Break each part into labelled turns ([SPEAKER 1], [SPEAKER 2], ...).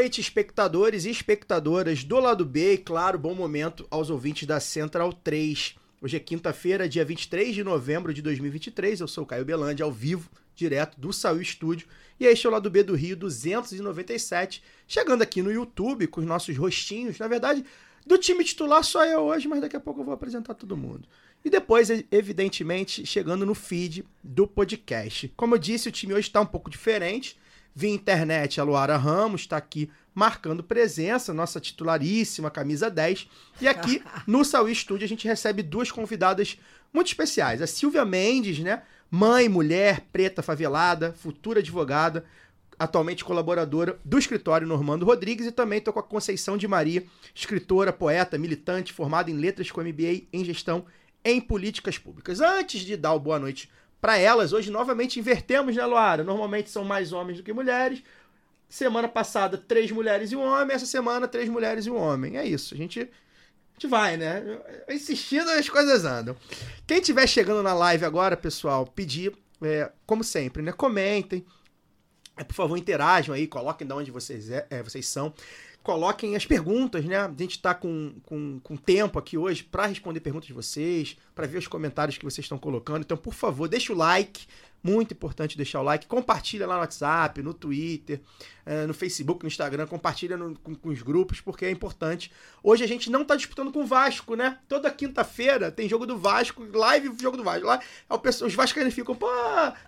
[SPEAKER 1] Noite, espectadores e espectadoras do lado B e, claro, bom momento aos ouvintes da Central 3. Hoje é quinta-feira, dia 23 de novembro de 2023. Eu sou o Caio Belandi, ao vivo, direto do Saúl Estúdio. E este é o lado B do Rio 297, chegando aqui no YouTube com os nossos rostinhos. Na verdade, do time titular só eu hoje, mas daqui a pouco eu vou apresentar todo mundo. E depois, evidentemente, chegando no feed do podcast. Como eu disse, o time hoje está um pouco diferente. Via internet, a Luara Ramos está aqui marcando presença, nossa titularíssima camisa 10. E aqui no Saúl Studio a gente recebe duas convidadas muito especiais. A Silvia Mendes, né? Mãe, mulher, preta, favelada, futura advogada, atualmente colaboradora do escritório Normando Rodrigues e também estou com a Conceição de Maria, escritora, poeta, militante, formada em letras com MBA em gestão em políticas públicas. Antes de dar o boa noite para elas, hoje novamente invertemos, né, Luara? Normalmente são mais homens do que mulheres. Semana passada, três mulheres e um homem. Essa semana, três mulheres e um homem. É isso. A gente, a gente vai, né? Insistindo, as coisas andam. Quem estiver chegando na live agora, pessoal, pedir, é, como sempre, né? Comentem. É, por favor, interajam aí, coloquem de onde vocês, é, é, vocês são. Coloquem as perguntas, né? A gente está com, com, com tempo aqui hoje para responder perguntas de vocês, para ver os comentários que vocês estão colocando. Então, por favor, deixa o like. Muito importante deixar o like. Compartilha lá no WhatsApp, no Twitter, eh, no Facebook, no Instagram. Compartilha no- com, com os grupos, porque é importante. Hoje a gente não tá disputando com o Vasco, né? Toda quinta-feira tem jogo do Vasco, live jogo do Vasco. Lá é os vascaínos ficam, pô,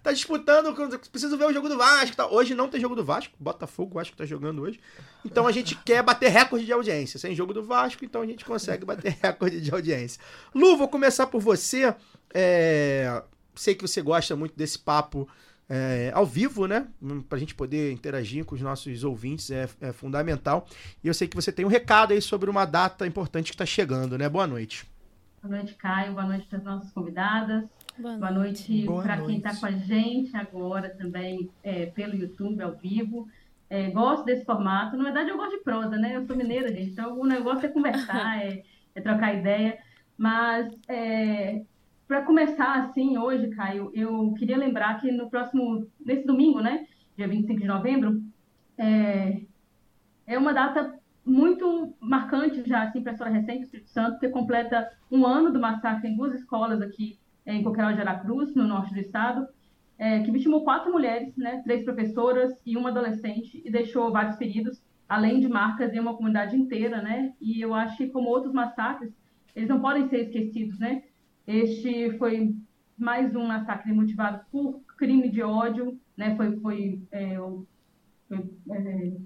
[SPEAKER 1] tá disputando, preciso ver o jogo do Vasco. Tá? Hoje não tem jogo do Vasco. Botafogo, Vasco tá jogando hoje. Então a gente quer bater recorde de audiência. Sem jogo do Vasco, então a gente consegue bater recorde de audiência. Lu, vou começar por você. É, Sei que você gosta muito desse papo é, ao vivo, né? Pra gente poder interagir com os nossos ouvintes é, é fundamental. E eu sei que você tem um recado aí sobre uma data importante que está chegando, né? Boa noite.
[SPEAKER 2] Boa noite, Caio. Boa noite para as nossas convidadas.
[SPEAKER 3] Boa
[SPEAKER 2] Boa noite
[SPEAKER 1] Boa
[SPEAKER 2] para quem
[SPEAKER 1] noite.
[SPEAKER 2] está com a gente agora também é, pelo YouTube, ao vivo. É, gosto desse formato. Na verdade, eu gosto de prosa, né? Eu sou mineira, gente. Então, o negócio é conversar, é, é trocar ideia. Mas, para começar assim, hoje, Caio, eu queria lembrar que no próximo, nesse domingo, né? Dia 25 de novembro, é, é uma data muito marcante já assim para a história recente do Espírito Santo, porque completa um ano do massacre em duas escolas aqui eh, em Coqueiral de Aracruz, no norte do estado, eh, que vitimou quatro mulheres, né, três professoras e uma adolescente, e deixou vários feridos, além de marcas em uma comunidade inteira, né? E eu acho que como outros massacres, eles não podem ser esquecidos, né? Este foi mais um massacre motivado por crime de ódio, né? Foi foi, o- foi eh,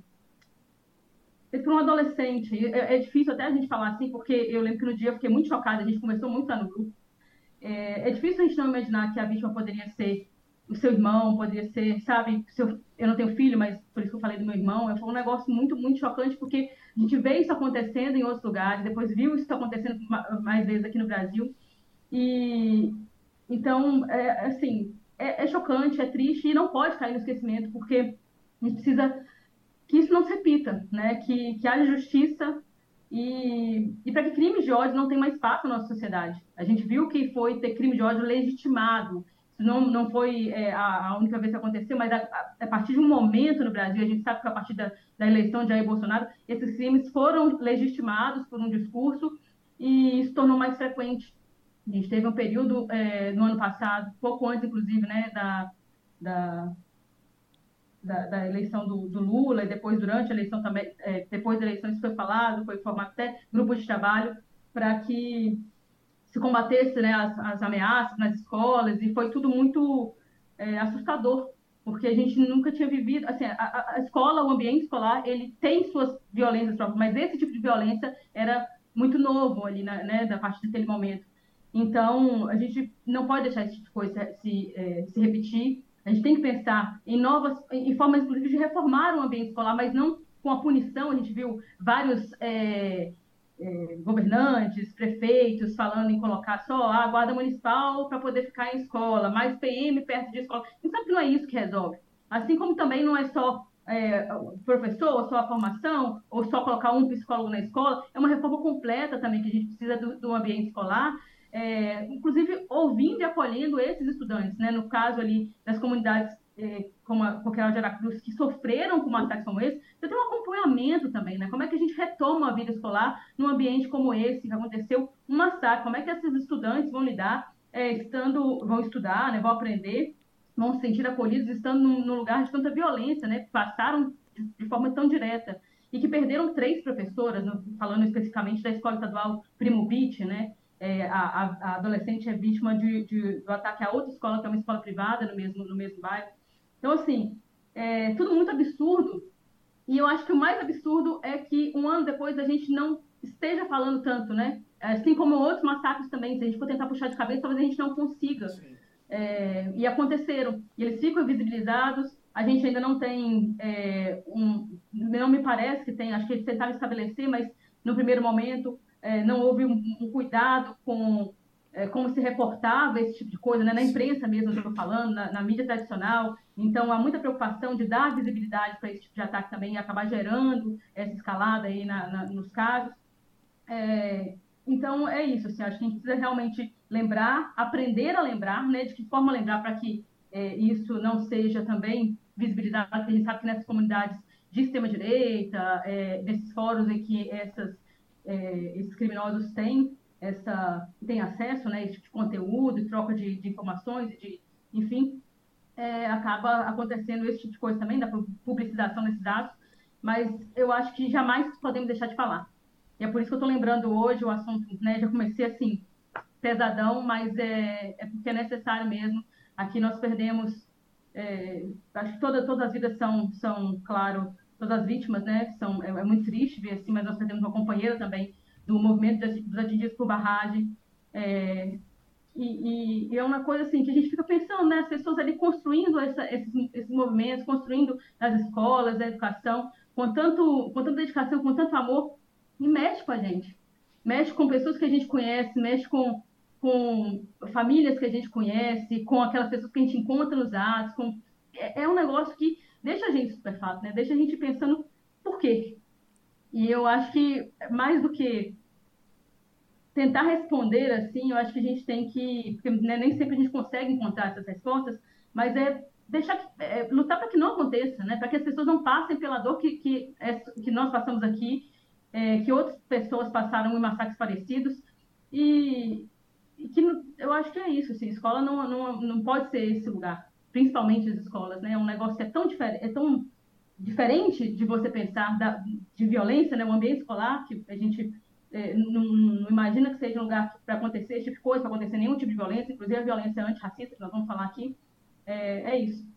[SPEAKER 2] feito por um adolescente. É, é difícil até a gente falar assim, porque eu lembro que no dia eu fiquei muito chocada, a gente conversou muito lá no grupo. É, é difícil a gente não imaginar que a vítima poderia ser o seu irmão, poderia ser, sabe, seu, eu não tenho filho, mas por isso que eu falei do meu irmão. Foi um negócio muito, muito chocante, porque a gente vê isso acontecendo em outros lugares, depois viu isso acontecendo ma- mais vezes aqui no Brasil. E então, é, assim, é, é chocante, é triste e não pode cair no esquecimento, porque a gente precisa que isso não se repita, né? Que, que haja justiça e, e para que crimes de ódio não tenham mais espaço na nossa sociedade. A gente viu que foi ter crime de ódio legitimado. Não, não foi é, a, a única vez que aconteceu, mas a, a, a partir de um momento no Brasil, a gente sabe que a partir da, da eleição de Jair Bolsonaro, esses crimes foram legitimados por um discurso e isso tornou mais frequente. A gente teve um período é, no ano passado, pouco antes, inclusive, né, da, da, da, da eleição do, do, Lula e depois durante a eleição também, é, depois da eleição isso foi falado, foi formado até grupos de trabalho para que se combatesse né, as, as, ameaças nas escolas e foi tudo muito é, assustador porque a gente nunca tinha vivido assim a, a, escola o ambiente escolar ele tem suas violências próprias mas esse tipo de violência era muito novo ali na, né da partir daquele momento então a gente não pode deixar esse tipo de coisa se, é, se repetir A gente tem que pensar em novas, em formas, inclusive, de reformar o ambiente escolar, mas não com a punição. A gente viu vários é, é, governantes, prefeitos falando em colocar só a guarda municipal para poder ficar em escola, mais PM perto de escola. A gente sabe que não é isso que resolve. Assim como também não é só é, professor, ou só a formação, ou só colocar um psicólogo na escola, é uma reforma completa também que a gente precisa do, do ambiente escolar, é, inclusive ouvindo e acolhendo esses estudantes, né? no caso ali das comunidades é, como a Coqueiral de Aracruz, que sofreram com ataques como esse, você tem um acompanhamento também, né? Como é que a gente retoma a vida escolar num ambiente como esse, que aconteceu um massacre? Como é que esses estudantes vão lidar, é, estando, vão estudar, né? vão aprender, vão se sentir acolhidos, estando num, num lugar de tanta violência, né? Passaram de, de forma tão direta e que perderam três professoras, falando especificamente da escola estadual Primo Beach, né? É, a, a, adolescente é vítima de, de, do ataque a outra escola, que é uma escola privada no mesmo, no mesmo bairro. Então, assim, é tudo muito absurdo. E eu acho que o mais absurdo é que um ano depois a gente não esteja falando tanto, né? Assim como outros massacres também, se a gente for tentar puxar de cabeça, talvez a gente não consiga. É, e aconteceram. E eles ficam invisibilizados. A gente ainda não tem é, um. Não me parece que tem, acho que eles tentaram estabelecer, mas no primeiro momento é, não houve um, um cuidado com é, como se reportava esse tipo de coisa, né? na imprensa mesmo, estou falando, na, na, mídia tradicional. Então, há muita preocupação de dar visibilidade para esse tipo de ataque também e acabar gerando essa escalada aí na, na, nos casos. É, então, é isso. Assim, acho que a gente precisa realmente lembrar, aprender a lembrar, né? de que forma lembrar para que é, isso não seja também visibilizado, porque a gente sabe que nessas comunidades de extrema-direita, é, desses fóruns em que essas, é, esses criminosos têm essa tem acesso, né, esse tipo de conteúdo, troca de, de informações, de, enfim, é, acaba acontecendo esse tipo de coisa também, da publicização desses dados, mas eu acho que jamais podemos deixar de falar. E é por isso que eu estou lembrando hoje o assunto, né, já comecei assim, pesadão, mas é, é porque é necessário mesmo. Aqui nós perdemos, é, acho que toda, todas as vidas são, são, claro, todas as vítimas, né, são, é, é muito triste ver assim, mas nós perdemos uma companheira também, do movimento dos atingidos por barragem. É, e, e, é uma coisa assim que a gente fica pensando, né? As pessoas ali construindo essa, esses, esses movimentos, construindo as escolas, a educação, com, tanto, com tanta dedicação, com tanto amor, e mexe com a gente. Mexe com pessoas que a gente conhece, mexe com, com famílias que a gente conhece, com aquelas pessoas que a gente encontra nos atos. Com... É, é um negócio que deixa a gente super fácil, né? Deixa a gente pensando por quê? E eu acho que, mais do que tentar responder assim, eu acho que a gente tem que. Porque né, nem sempre a gente consegue encontrar essas respostas, mas é deixar é, lutar para que não aconteça, né? Para que as pessoas não passem pela dor que, que, é, que nós passamos aqui, é, que outras pessoas passaram em massacres parecidos. E, e, que eu acho que é isso, assim, escola não, não, não pode ser esse lugar, principalmente as escolas, né? É um negócio que é tão diferente, é tão diferente de você pensar da, de violência, né? O ambiente escolar, que a gente é, não, não, imagina que seja um lugar para acontecer esse tipo de coisa, para acontecer nenhum tipo de violência, inclusive a violência antirracista, que nós vamos falar aqui. É, é isso.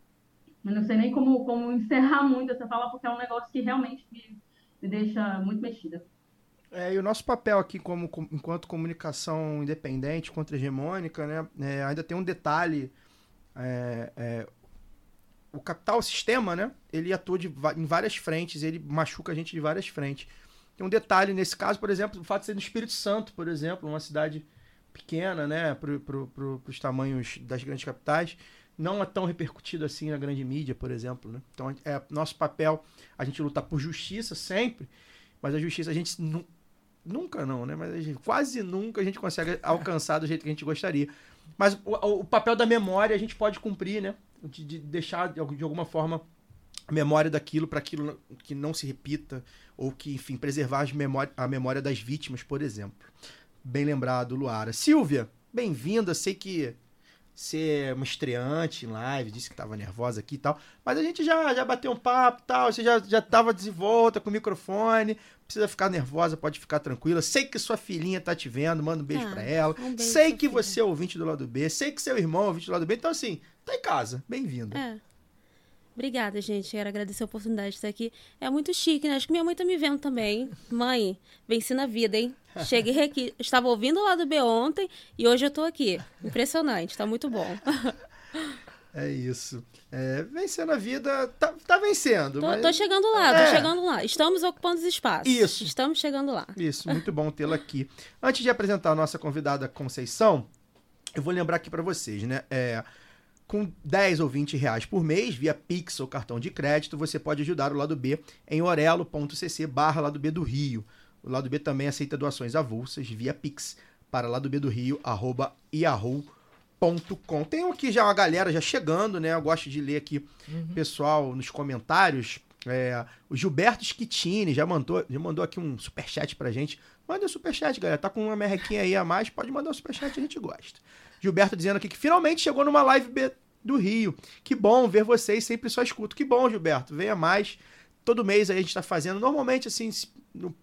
[SPEAKER 2] Eu não sei nem como, como encerrar muito essa fala, porque é um negócio que realmente me, me deixa muito mexida.
[SPEAKER 1] É, e o nosso papel aqui como enquanto comunicação independente, contra-hegemônica, né, é, ainda tem um detalhe é, é o capital sistema, né? Ele atua de, em várias frentes, ele machuca a gente de várias frentes. Tem um detalhe nesse caso, por exemplo, o fato de ser no Espírito Santo, por exemplo, uma cidade pequena, né, para pro, pro, os tamanhos das grandes capitais, não é tão repercutido assim na grande mídia, por exemplo. Né? Então, é nosso papel a gente lutar por justiça sempre, mas a justiça a gente nu nunca não, né? Mas gente, quase nunca a gente consegue alcançar do jeito que a gente gostaria. Mas o, o papel da memória a gente pode cumprir, né? de, de deixar de, de alguma forma a memória daquilo para aquilo que não se repita ou que, enfim, preservar memória, a memória das vítimas, por exemplo. Bem lembrado, Luara. Silvia, bem-vinda. Sei que você é uma estreante em live, disse que estava nervosa aqui e tal, mas a gente já, já bateu um papo e tal, você já, já de volta com o microfone, precisa ficar nervosa, pode ficar tranquila. Sei que sua filhinha tá te vendo, manda um beijo ah, para ela. Um beijo sei que filha. você é ouvinte do lado B, sei que seu irmão é ouvinte do lado B, então assim, tá em casa, bem-vindo.
[SPEAKER 3] É. Obrigada, gente. Quero agradecer a oportunidade de estar aqui. É muito chique, né? Acho que minha mãe tá me vendo também. Mãe, venci na vida, hein? Cheguei aqui. Estava ouvindo o lado B ontem e hoje eu tô aqui. Impressionante, tá muito bom.
[SPEAKER 1] É isso. É, vencendo a vida, tá, tá vencendo.
[SPEAKER 3] Tô,
[SPEAKER 1] mas-
[SPEAKER 3] tô chegando lá,
[SPEAKER 1] É.
[SPEAKER 3] tô chegando lá. Estamos ocupando os espaços.
[SPEAKER 1] Isso.
[SPEAKER 3] Estamos chegando lá.
[SPEAKER 1] Isso, muito bom tê-la aqui. Antes de apresentar a nossa convidada Conceição, eu vou lembrar aqui para vocês, né? É, com 10 ou 20 reais por mês, via Pix ou cartão de crédito, você pode ajudar o lado B em orelo.cc barra lado B do Rio. O lado B também aceita doações avulsas via Pix para lado B do Rio, arroba yahoo.com. Tem aqui já uma galera já chegando, né? Eu gosto de ler aqui o pessoal nos comentários. É, o Gilberto Schittini já mandou, já mandou aqui um superchat pra gente. Manda um superchat, galera. Tá com uma merrequinha aí a mais, pode mandar um superchat, a gente gosta. Gilberto dizendo aqui que finalmente chegou numa live do Rio. Que bom ver vocês, sempre só escuto. Que bom, Gilberto. Venha mais. Todo mês aí a gente tá fazendo, normalmente assim, no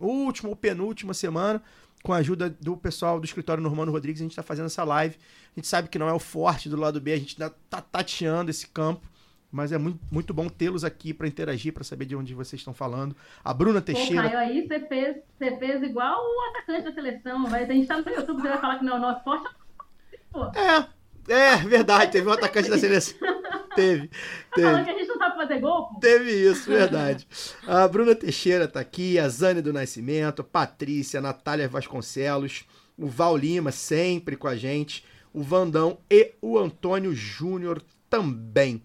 [SPEAKER 1] último ou penúltima semana, com a ajuda do pessoal do escritório Normando Rodrigues, a gente tá fazendo essa live. A gente sabe que não é o forte do lado B, a gente ainda tá tateando esse campo. Mas é muito, muito bom tê-los aqui para interagir, para saber de onde vocês estão falando. A Bruna
[SPEAKER 2] Pô,
[SPEAKER 1] Teixeira.
[SPEAKER 2] Caio, aí você fez, você fez igual o atacante da seleção. Vai, a gente tá no YouTube, você vai falar que não é o nosso forte. Pô,
[SPEAKER 1] É, é verdade. Teve um atacante da seleção. Teve,
[SPEAKER 2] tá falando
[SPEAKER 1] teve.
[SPEAKER 2] que a gente não fazer gol, pô?
[SPEAKER 1] Teve isso, verdade. A Bruna Teixeira tá aqui, a Zane do Nascimento, a Patrícia, a Natália Vasconcelos, o Val Lima sempre com a gente, o Vandão e o Antônio Júnior também.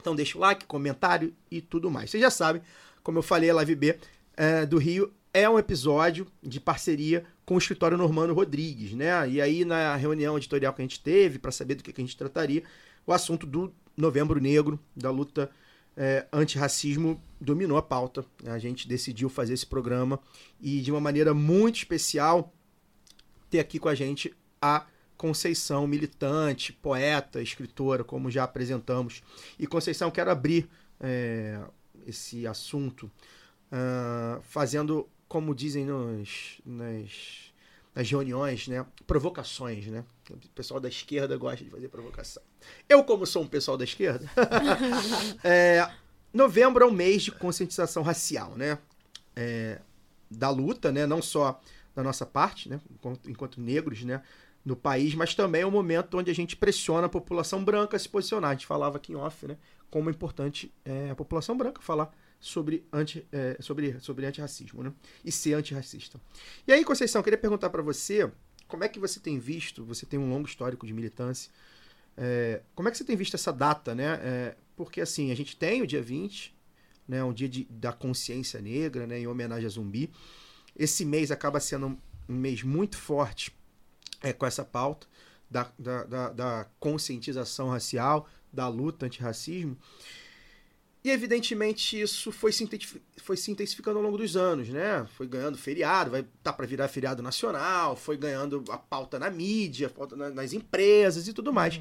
[SPEAKER 1] Então deixa o like, comentário e tudo mais. Vocês já sabem, como eu falei, a Live B é, do Rio é um episódio de parceria com o escritório Normando Rodrigues, né? E aí na reunião editorial que a gente teve para saber do que, que a gente trataria, o assunto do Novembro Negro, da luta é, antirracismo dominou a pauta. A gente decidiu fazer esse programa e de uma maneira muito especial ter aqui com a gente a Conceição, militante, poeta, escritora, como já apresentamos. E Conceição, quero abrir é, esse assunto ah, fazendo, como dizem nos, nas, nas reuniões, né, provocações, né? O pessoal da esquerda gosta de fazer provocação. Eu, como sou um pessoal da esquerda, é, novembro é um mês de conscientização racial, né? É, da luta, né? Não só da nossa parte, né? Enquanto, enquanto negros, né? No país, mas também é um momento onde a gente pressiona a população branca a se posicionar. A gente falava aqui em off, né? Como é importante é, a população branca falar sobre, anti, é, sobre, sobre antirracismo, né? E ser antirracista. E aí, Conceição, queria perguntar para você como é que você tem visto, você tem um longo histórico de militância, é, como é que você tem visto essa data, né? É, porque assim, a gente tem o dia 20, né, um dia de, da consciência negra, né, em homenagem a Zumbi. Esse mês acaba sendo um, mês muito forte é, com essa pauta da, da, da, da conscientização racial, da luta antirracismo. E evidentemente isso foi se, foi se intensificando ao longo dos anos, né? Foi ganhando feriado, vai tá para virar feriado nacional, foi ganhando a pauta na mídia, pauta na- nas empresas e tudo mais.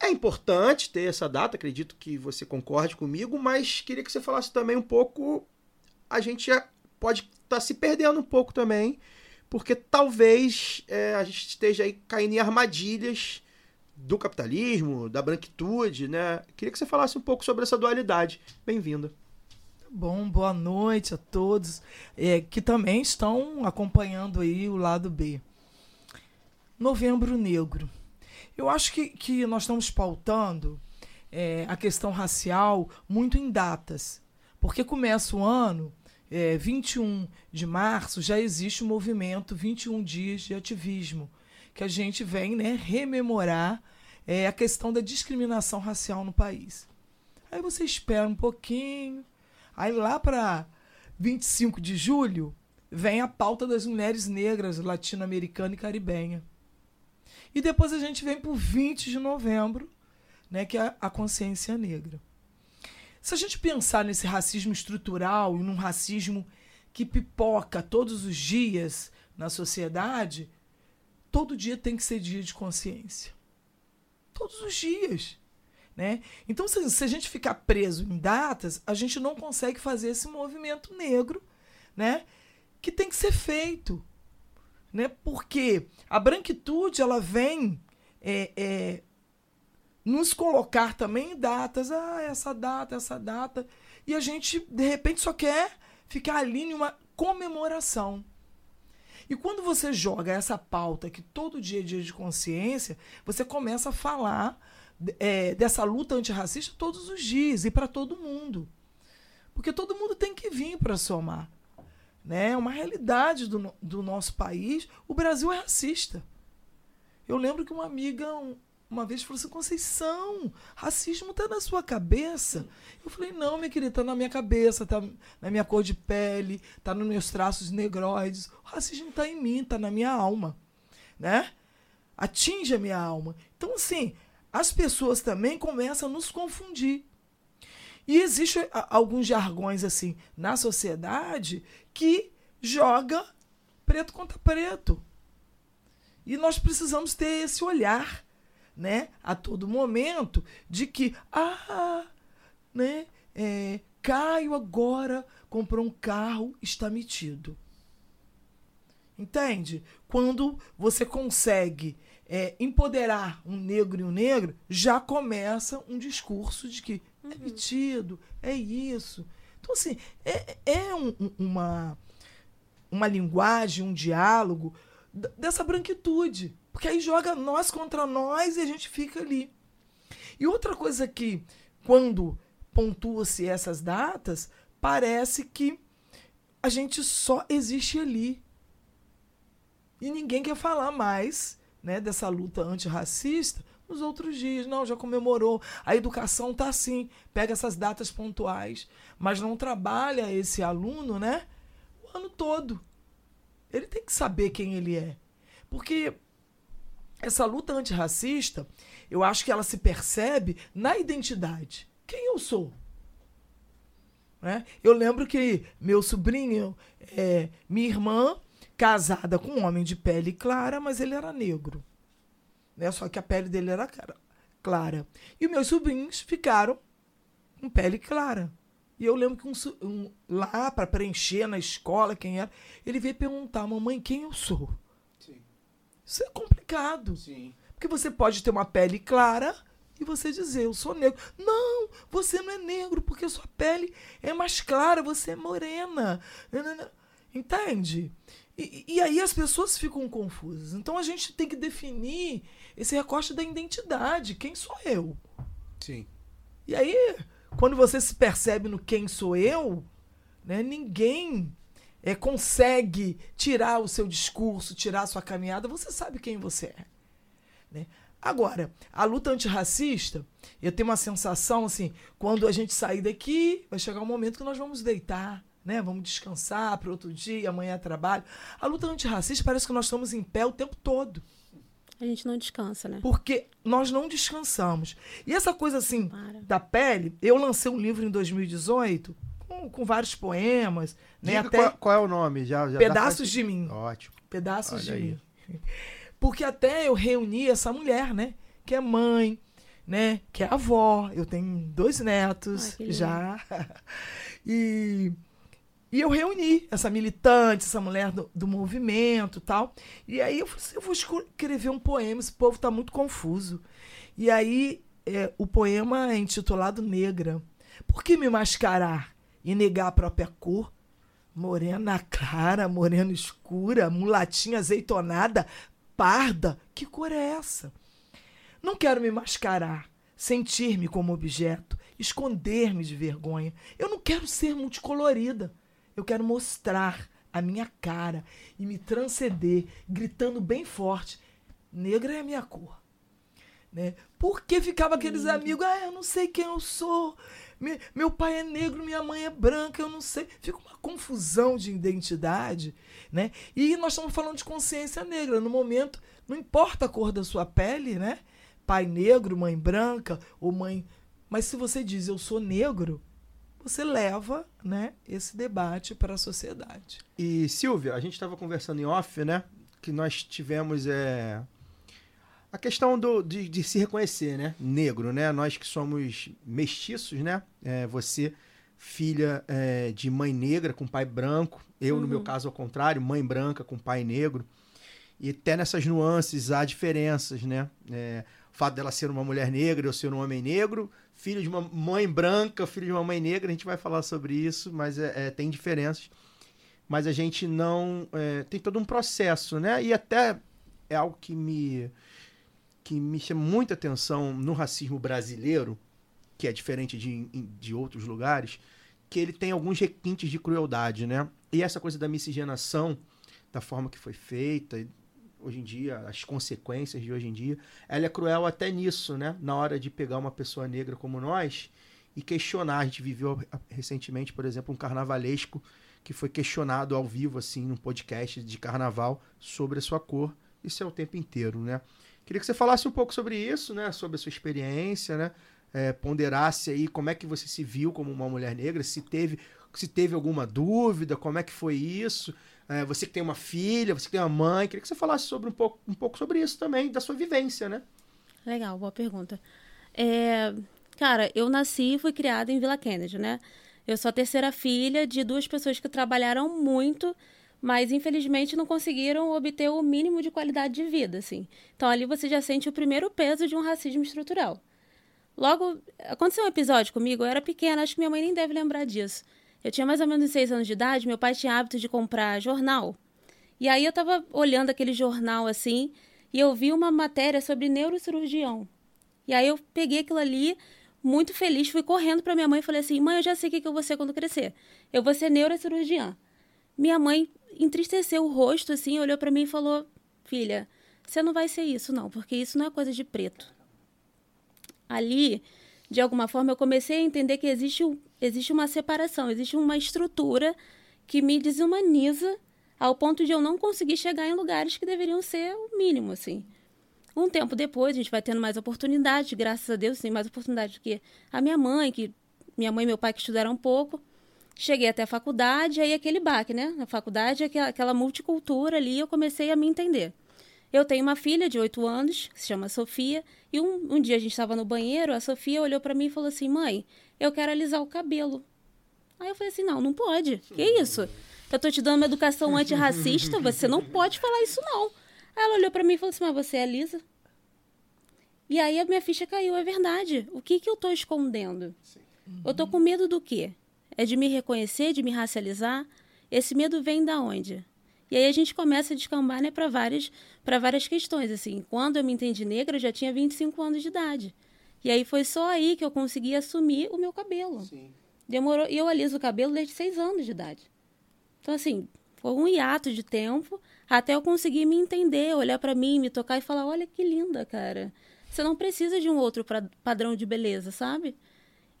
[SPEAKER 1] É importante ter essa data, acredito que você concorde comigo, mas queria que você falasse também um pouco. A gente é- pode estar se perdendo um pouco também, porque talvez é, a gente esteja aí caindo em armadilhas do capitalismo, da branquitude, né? Queria que você falasse um pouco sobre essa dualidade. Bem-vinda.
[SPEAKER 4] Bom, boa noite a todos é, que também estão acompanhando aí o lado B. Novembro Negro. Eu acho que, que nós estamos pautando é, a questão racial muito em datas. Porque começa o ano, é, 21 de março, já existe o movimento 21 Dias de Ativismo, que a gente vem né, rememorar é, a questão da discriminação racial no país. Aí você espera um pouquinho, aí lá para 25 de julho vem a pauta das mulheres negras latino-americana e caribenha. E depois a gente vem para o 20 de novembro, né, que é a consciência negra. Se a gente pensar nesse racismo estrutural e num racismo que pipoca todos os dias na sociedade, todo dia tem que ser dia de consciência. Todos os dias. Né? Então, se, se a gente ficar preso em datas, a gente não consegue fazer esse movimento negro né, que tem que ser feito. Né? Porque a branquitude ela vem é, é, nos colocar também em datas. Ah, essa data, essa data. E a gente, de repente, só quer ficar ali em uma comemoração. E quando você joga essa pauta que todo dia é dia de consciência, você começa a falar é, dessa luta antirracista todos os dias e para todo mundo. Porque todo mundo tem que vir para somar. Né? É uma realidade do, do nosso país. O Brasil é racista. Eu lembro que uma amiga uma vez falou assim: Conceição, racismo está na sua cabeça. Eu falei: Não, minha querida, está na minha cabeça, está na minha cor de pele, está nos meus traços negroides. O racismo está em mim, está na minha alma. Né? Atinge a minha alma. Então, assim, as pessoas também começam a nos confundir. E existe a- alguns jargões assim na sociedade que joga preto contra preto. E nós precisamos ter esse olhar, né, a todo momento, de que, ah, né, é, Caio agora comprou um carro, está metido. Entende? Quando você consegue é, empoderar um negro e um negro, já começa um discurso de que é metido, é isso. Então, assim, é, é um- um- uma, uma linguagem, um diálogo dessa branquitude. Porque aí joga nós contra nós e a gente fica ali. E outra coisa que, quando pontua-se essas datas, parece que a gente só existe ali. E ninguém quer falar mais né, dessa luta antirracista nos outros dias. Não, já comemorou. A educação tá assim, pega essas datas pontuais, mas não trabalha esse aluno, né? O ano todo. Ele tem que saber quem ele é. Porque essa luta antirracista, eu acho que ela se percebe na identidade. Quem eu sou? Né? Eu lembro que meu sobrinho, é, minha irmã, casada com um homem de pele clara, mas ele era negro. Né? Só que a pele dele era clara. E meus sobrinhos ficaram com pele clara. E eu lembro que um, um- lá para preencher na escola quem era, ele veio perguntar, mamãe, quem eu sou? Isso é complicado.
[SPEAKER 1] Sim.
[SPEAKER 4] Porque você pode ter uma pele clara e você dizer, eu sou negro. Não, você não é negro, porque sua pele é mais clara, você é morena. Entende? E, e aí as pessoas ficam confusas. Então a gente tem que definir esse recorte da identidade. Quem sou eu?
[SPEAKER 1] Sim.
[SPEAKER 4] E aí, quando você se percebe no quem sou eu, né, ninguém é, consegue tirar o seu discurso, tirar a sua caminhada, você sabe quem você é. né? Agora, a luta antirracista, eu tenho uma sensação assim, quando a gente sair daqui, vai chegar um momento que nós vamos deitar, né? Vamos descansar para outro dia, amanhã é trabalho. A luta antirracista parece que nós estamos em pé o tempo todo.
[SPEAKER 3] A gente não descansa, né?
[SPEAKER 4] Porque nós não descansamos. E essa coisa assim da pele, eu lancei um livro em 2018 com, com vários poemas, né?
[SPEAKER 1] Diga
[SPEAKER 4] Até
[SPEAKER 1] qual, qual é o nome? Já, já
[SPEAKER 4] pedaços de mim.
[SPEAKER 1] Ótimo.
[SPEAKER 4] Pedaços
[SPEAKER 1] Olha
[SPEAKER 4] de
[SPEAKER 1] aí.
[SPEAKER 4] mim. Porque até eu reuni essa mulher, né? Que é mãe, né? Que é avó. Eu tenho dois netos
[SPEAKER 3] Ai,
[SPEAKER 4] já. E, e eu reuni essa militante, essa mulher do, do movimento e tal. E aí eu falei assim, eu vou escre- escrever um poema, esse povo tá muito confuso. E aí é, o poema é intitulado Negra. Por que me mascarar e negar a própria cor? Morena clara, morena escura, mulatinha azeitonada, parda. Que cor é essa? Não quero me mascarar, sentir-me como objeto, esconder-me de vergonha. Eu não quero ser multicolorida. Eu quero mostrar a minha cara e me transcender, gritando bem forte: negra é a minha cor. Né? Porque ficava aqueles amigos, ah, eu não sei quem eu sou. Me- Meu pai é negro, minha mãe é branca, eu não sei. Fica uma confusão de identidade, né? E nós estamos falando de consciência negra. No momento, não importa a cor da sua pele, né? Pai negro, mãe branca ou mãe. Mas se você diz eu sou negro, você leva, né, esse debate para a sociedade.
[SPEAKER 1] E Silvia, a gente estava conversando em off, né? Que nós tivemos é, a questão do, de, de se reconhecer, né? Negro, né? Nós que somos mestiços, né? É, você, filha é, de mãe negra com pai branco. Eu, no meu caso, ao contrário, mãe branca com pai negro. E até nessas nuances há diferenças, né? É, o fato dela ser uma mulher negra, eu ser um homem negro, filho de uma mãe branca, filho de uma mãe negra, a gente vai falar sobre isso, mas é, é, tem diferenças. Mas a gente não. é, tem todo um processo, né? E até é algo que me. Que me chama muita atenção no racismo brasileiro, que é diferente de, de outros lugares, que ele tem alguns requintes de crueldade, né? E essa coisa da miscigenação, da forma que foi feita, hoje em dia, as consequências de hoje em dia, ela é cruel até nisso, né? Na hora de pegar uma pessoa negra como nós e questionar. A gente viveu recentemente, por exemplo, um carnavalesco que foi questionado ao vivo, assim, num podcast de carnaval sobre a sua cor. Isso é o tempo inteiro, né? Queria que você falasse um pouco sobre isso, né? Sobre a sua experiência, né? É, ponderasse aí como é que você se viu como uma mulher negra, se teve, se teve alguma dúvida, como é que foi isso. É, você que tem uma filha, você que tem uma mãe, queria que você falasse sobre um pouco, um pouco sobre isso também, da sua vivência, né?
[SPEAKER 3] Legal, boa pergunta. É, cara, eu nasci e fui criada em Vila Kennedy, né? Eu sou a terceira filha de duas pessoas que trabalharam muito, mas infelizmente não conseguiram obter o mínimo de qualidade de vida, assim. Então ali você já sente o primeiro peso de um racismo estrutural. Logo, aconteceu um episódio comigo, eu era pequena, acho que minha mãe nem deve lembrar disso. Eu tinha mais ou menos seis anos de idade, meu pai tinha hábito de comprar jornal. E aí eu tava olhando aquele jornal assim, e eu vi uma matéria sobre neurocirurgião. E aí eu peguei aquilo ali, muito feliz, fui correndo para minha mãe e falei assim: mãe, eu já sei o que eu vou ser quando crescer. Eu vou ser neurocirurgiã. Minha mãe entristeceu o rosto assim, olhou para mim e falou: filha, você não vai ser isso, não, porque isso não é coisa de preto. Ali, de alguma forma, eu comecei a entender que existe, existe uma separação, existe uma estrutura que me desumaniza ao ponto de eu não conseguir chegar em lugares que deveriam ser o mínimo, assim. Um tempo depois, a gente vai tendo mais oportunidade, graças a Deus, tem mais oportunidade do que a minha mãe, que minha mãe e meu pai que estudaram um pouco. Cheguei até a faculdade, aí aquele baque, né? Na faculdade, aquela, aquela multicultura ali, eu comecei a me entender. Eu tenho uma filha de 8 anos, que se chama Sofia, e um, um dia a gente estava no banheiro, a Sofia olhou para mim e falou assim: Mãe, eu quero alisar o cabelo. Aí eu falei assim: Não, não pode. Que isso? Eu tô te dando uma educação antirracista, você não pode falar isso, não. Aí ela olhou para mim e falou assim: Mas você é lisa? E aí a minha ficha caiu, é verdade. O que, que eu tô escondendo? Eu tô com medo do quê? É de me reconhecer, de me racializar? Esse medo vem da onde? E aí a gente começa a descambar né, para várias, várias questões. Assim, quando eu me entendi negra, eu já tinha 25 anos de idade. E aí foi só aí que eu consegui assumir o meu cabelo. Sim. Demorou. E eu aliso o cabelo desde 6 anos de idade. Então, assim, foi um hiato de tempo até eu conseguir me entender, olhar para mim, me tocar e falar: olha que linda, cara. Você não precisa de um outro pra, padrão de beleza, sabe?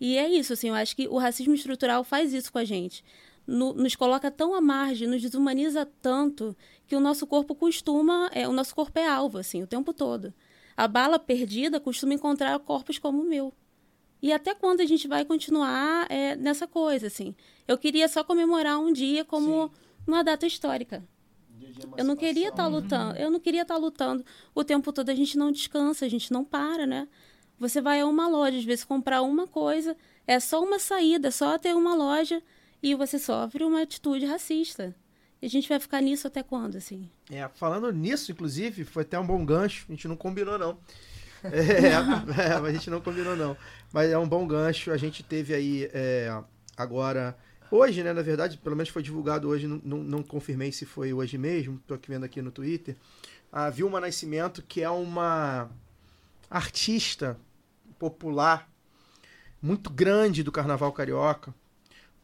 [SPEAKER 3] E é isso, assim, eu acho que o racismo estrutural faz isso com a gente. No, nos coloca tão à margem, nos desumaniza tanto, que o nosso corpo costuma. É, o nosso corpo é alvo, assim, o tempo todo. A bala perdida costuma encontrar corpos como o meu. E até quando a gente vai continuar é, nessa coisa, assim? Eu queria só comemorar um dia como Sim. uma data histórica eu não queria estar tá lutando. Eu não queria estar tá lutando o tempo todo. A gente não descansa, a gente não para, né? Você vai a uma loja, às vezes comprar uma coisa, é só uma saída, só ter uma loja e você sofre uma atitude racista. E a gente vai ficar nisso até quando, assim?
[SPEAKER 1] É, falando nisso, inclusive, foi até um bom gancho. A gente não combinou, não. É, é, a gente não combinou, não. Mas é um bom gancho. A gente teve aí é, agora Hoje, né, na verdade, pelo menos foi divulgado hoje, não, não, não confirmei se foi hoje mesmo, estou aqui vendo aqui no Twitter, a Vilma Nascimento, que é uma artista popular muito grande do carnaval carioca,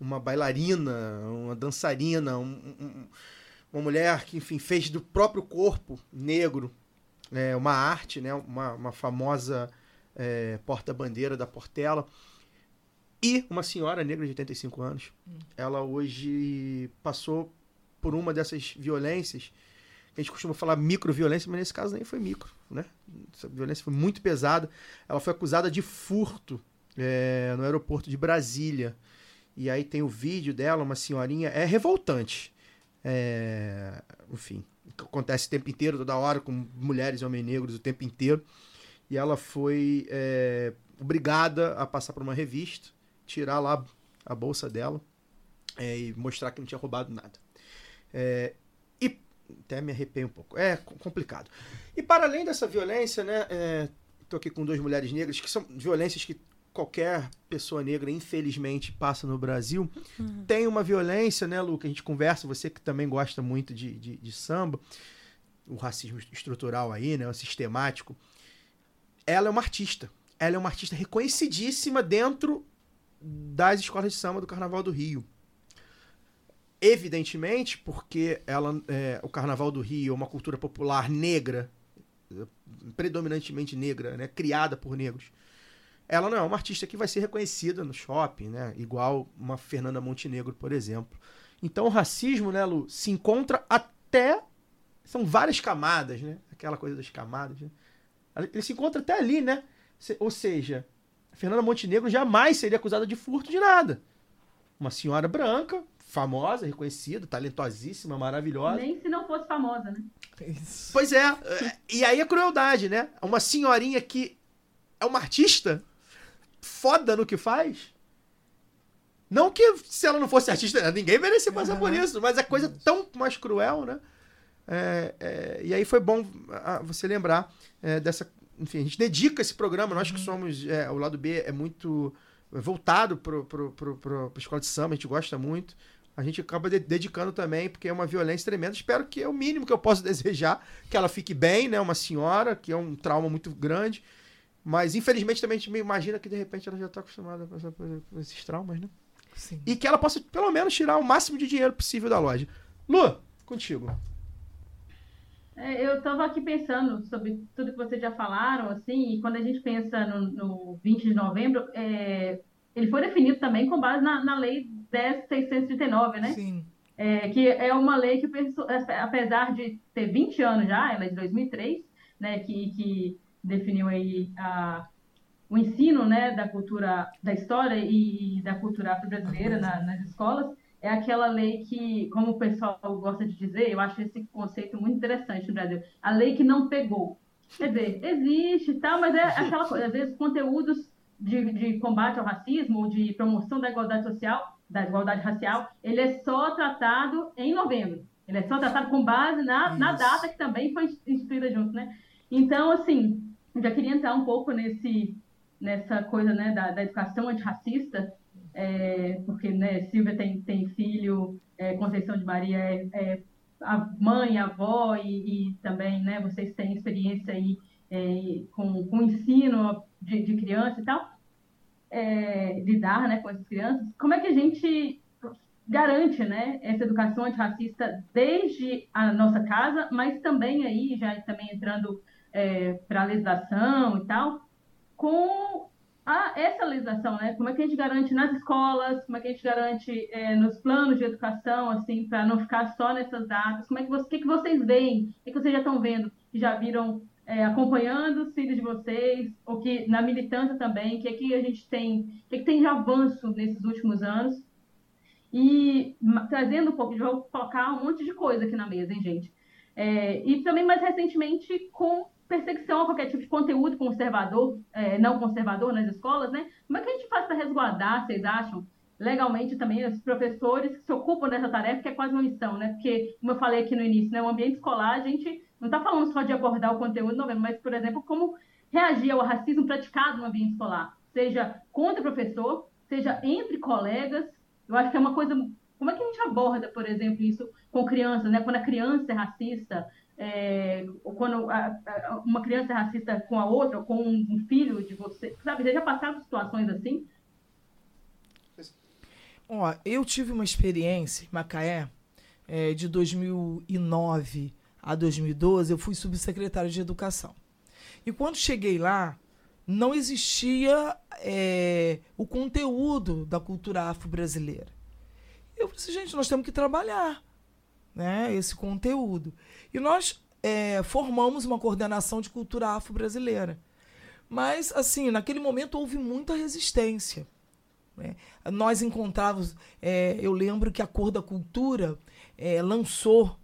[SPEAKER 1] uma bailarina, uma dançarina, um, um, uma mulher que, enfim, fez do próprio corpo negro é, uma arte, né, uma, uma famosa é, porta-bandeira da Portela. E uma senhora negra de 85 anos, hum. ela hoje passou por uma dessas violências, a gente costuma falar microviolência, mas nesse caso nem foi micro, né? Essa violência foi muito pesada. Ela foi acusada de furto é, no aeroporto de Brasília. E aí tem o vídeo dela, uma senhorinha, é revoltante. É, enfim, acontece o tempo inteiro, toda hora, com mulheres e homens negros o tempo inteiro. E ela foi é, obrigada a passar por uma revista tirar lá a bolsa dela é, e mostrar que não tinha roubado nada. Até me arrepei um pouco. É complicado. E para além dessa violência, né? Estou é, aqui com duas mulheres negras que são violências que qualquer pessoa negra, infelizmente, passa no Brasil. Uhum. Tem uma violência, né, Lu, que a gente conversa, você que também gosta muito de, de, de samba, o racismo estrutural aí, né, o sistemático, ela é uma artista. Ela é uma artista reconhecidíssima dentro das escolas de samba do Carnaval do Rio. Evidentemente, porque ela, é, o Carnaval do Rio é uma cultura popular negra, predominantemente negra, né, criada por negros. Ela não é uma artista que vai ser reconhecida no shopping, né, igual uma Fernanda Montenegro, por exemplo. Então o racismo, né, Lu, se encontra até são várias camadas, né? Aquela coisa das camadas, né? Ele se encontra até ali, né? Ou seja, Fernanda Montenegro jamais seria acusada de furto de nada. Uma senhora branca, famosa, reconhecida, talentosíssima, maravilhosa.
[SPEAKER 2] Nem se não fosse famosa, né?
[SPEAKER 4] Isso.
[SPEAKER 1] Pois é. E aí a crueldade, né? Uma senhorinha que é uma artista foda no que faz. Não que se ela não fosse artista, ninguém merecia passar por isso, mas é coisa tão mais cruel, né? É, é, e aí foi bom ah, você lembrar é, dessa. Enfim, a gente dedica esse programa, nós que somos. é, o lado B é muito voltado pro, pra escola de samba, a gente gosta muito. A gente acaba de- dedicando também, porque é uma violência tremenda. Espero que é o mínimo que eu posso desejar, que ela fique bem, né? Uma senhora, que é um trauma muito grande. Mas infelizmente também a gente me imagina que de repente ela já está acostumada a passar por, por esses traumas, né?
[SPEAKER 4] Sim.
[SPEAKER 1] E que ela possa pelo menos tirar o máximo de dinheiro possível da loja. Lu, contigo.
[SPEAKER 2] É, eu estava aqui pensando sobre tudo que vocês já falaram, assim, e quando a gente pensa no, no 20 de novembro, é, ele foi definido também com base na, na lei 10.639, né?
[SPEAKER 4] Sim.
[SPEAKER 2] É, que é uma lei que, pessoal- apesar de ter 20 anos já, ela é de 2003, né, que, que definiu aí a, o ensino, né, da cultura, da história e, da cultura afro-brasileira na- nas escolas, é aquela lei que, como o pessoal gosta de dizer, eu acho esse conceito muito interessante no Brasil, a lei que não pegou. Quer dizer, existe e tal, mas é aquela coisa, às vezes conteúdos de, de combate ao racismo ou de promoção da igualdade social, da igualdade racial, ele é só tratado em novembro. Ele é só tratado com base na, na data que também foi instituída junto, né? Então, assim, eu já queria entrar um pouco nesse, nessa coisa né, da, da educação antirracista, é, porque né, Silvia tem, tem filho, é, Conceição de Maria é, é a mãe, a avó, e, e também né, vocês têm experiência aí é, com, com ensino de, de criança e tal, é, lidar né, com essas crianças. Como é que a gente garante né, essa educação antirracista desde a nossa casa, mas também aí, já também entrando para a legislação e tal, com a, essa legislação, né? Como é que a gente garante nas escolas, como é que a gente garante é, nos planos de educação, assim, para não ficar só nessas datas? Como é que, você, que, que vocês veem? O que, que vocês já estão vendo? Que já viram é, acompanhando os filhos de vocês, ou que na militância também, que aqui a gente tem, que, que tem de avanço nesses últimos anos? E trazendo um pouco, de vou colocar um monte de coisa aqui na mesa, hein, gente? É, e também mais recentemente com perseguição a qualquer tipo de conteúdo conservador, é, não conservador nas escolas, né? Como é que a gente faz para resguardar, vocês acham, legalmente também os professores que se ocupam dessa tarefa, que é quase uma missão, né? Porque, como eu falei aqui no início, né, o ambiente escolar, a gente não está falando só de abordar o conteúdo novembro, mas, por exemplo, como reagir ao racismo praticado no ambiente escolar, seja contra o professor, seja entre colegas. Eu acho que é uma coisa. Como é que a gente aborda, por exemplo, isso com crianças, né? Quando a criança é racista, é, ou quando a- a- uma criança é racista com a outra, ou com um filho de você, sabe? Vocês já passaram situações assim?
[SPEAKER 4] Ó, eu tive uma experiência Macaé, eh, de 2009 a 2012, eu fui subsecretário de Educação. E quando cheguei lá, não existia eh, o conteúdo da cultura afro-brasileira. Eu falei assim, gente, nós temos que trabalhar né, esse conteúdo. E nós eh, formamos uma coordenação de cultura afro-brasileira. Mas, assim, naquele momento houve muita resistência. né? Nós encontrávamos, é, eu lembro que a Cor da Cultura é, lançou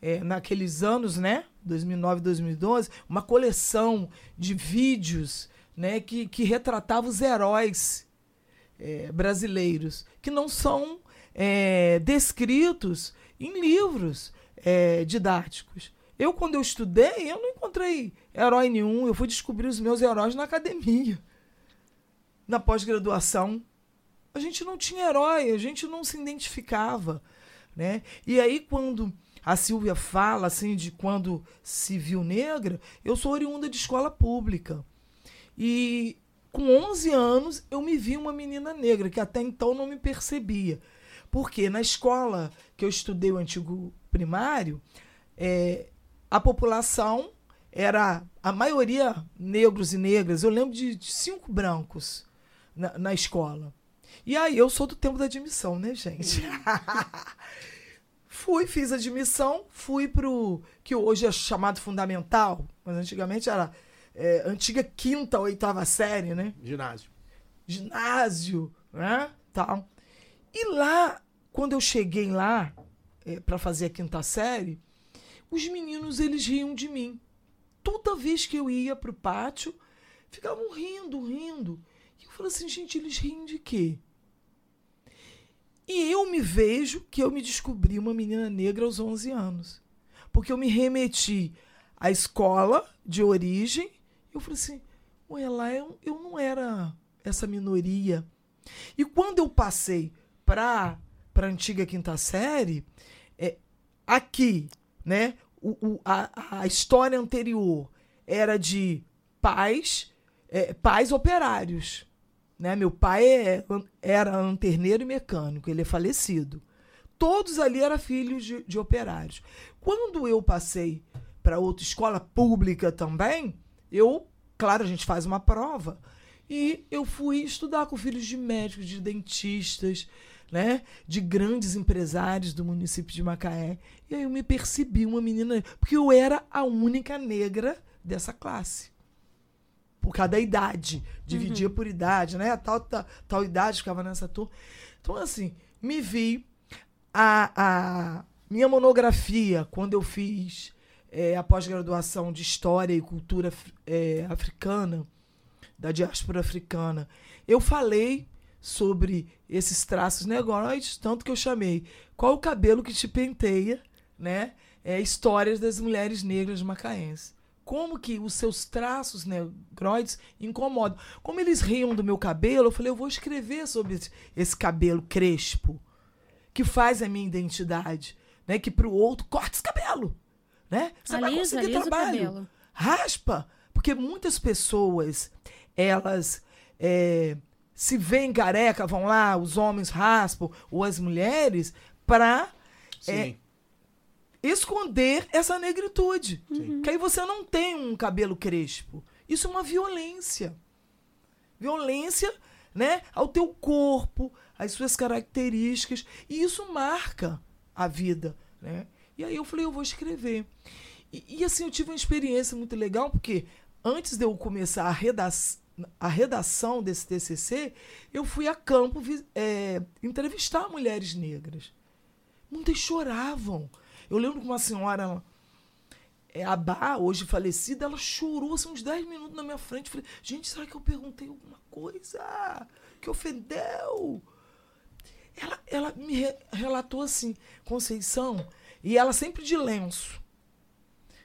[SPEAKER 4] é, naqueles anos, né, 2009, 2012, uma coleção de vídeos, né, que, que retratava os heróis é, brasileiros que não são é, descritos em livros é, didáticos. Eu, quando eu estudei, eu não encontrei herói nenhum. Eu fui descobrir os meus heróis na academia, na pós-graduação. A gente não tinha herói, a gente não se identificava. Né? E aí, quando a Silvia fala assim de quando se viu negra, eu sou oriunda de escola pública. E com 11 anos eu me vi uma menina negra, que até então não me percebia. Porque na escola que eu estudei o antigo primário, é, a população era a maioria negros e negras. Eu lembro de, cinco brancos na, na escola. E aí eu sou do tempo da admissão, né, gente? fui, fiz admissão, fui pro que hoje é chamado fundamental, mas antigamente era é, antiga quinta, oitava série, né?
[SPEAKER 1] Ginásio.
[SPEAKER 4] ginásio, né? Tal. E lá, quando eu cheguei lá é, para fazer a quinta série, os meninos eles riam de mim. Toda vez que eu ia pro pátio, ficavam rindo, rindo. E eu falei assim, gente, eles riem de quê? E eu me vejo que eu me descobri uma menina negra aos 11 anos. Porque eu me remeti à escola de origem. E eu falei assim, ué, lá eu, eu não era essa minoria. E quando eu passei para a antiga quinta série, é, aqui, né, o, o, a, a história anterior era de pais, é, pais operários. Né? Meu pai é, era lanterneiro e mecânico, ele é falecido. Todos ali eram filhos de, de operários. Quando eu passei para outra escola pública também, eu, claro, a gente faz uma prova. E eu fui estudar com filhos de médicos, de dentistas, né, de grandes empresários do município de Macaé. E aí eu me percebi uma menina, porque eu era a única negra dessa classe. Por causa da idade, dividia por idade, né? Tal, tal, tal idade ficava nessa turma. Então, assim, me vi. A, a minha monografia, quando eu fiz é, a pós-graduação de História e Cultura é, Africana, da diáspora africana, eu falei sobre esses traços negroides, tanto que eu chamei Qual o cabelo que te penteia, né? É, histórias das mulheres negras macaenses. Como que os seus traços negroides incomodam. Como eles riam do meu cabelo, eu falei, eu vou escrever sobre esse, cabelo crespo, que faz a minha identidade, né? Que pro outro, corta esse cabelo, né? Você vai
[SPEAKER 3] Alisa,
[SPEAKER 4] conseguir
[SPEAKER 3] alisa o
[SPEAKER 4] trabalho. Raspa, porque muitas pessoas, elas é, se veem careca, vão lá, os homens raspam, ou as mulheres, para
[SPEAKER 1] Sim.
[SPEAKER 4] É, esconder essa negritude.
[SPEAKER 1] Sim.
[SPEAKER 4] Que aí você não tem um cabelo crespo. Isso é uma violência. Violência, né, ao teu corpo, às suas características, e isso marca a vida, né? E aí eu falei, eu vou escrever. E, e, assim, eu tive uma experiência muito legal, porque antes de eu começar a, reda a redação desse TCC, eu fui a campo é, entrevistar mulheres negras. Muitas choravam. Eu lembro que uma senhora, é, Bá, hoje falecida, ela chorou assim, uns 10 minutos na minha frente. Falei, gente, será que eu perguntei alguma coisa que ofendeu? Ela, ela me re- relatou assim, Conceição, e ela sempre de lenço.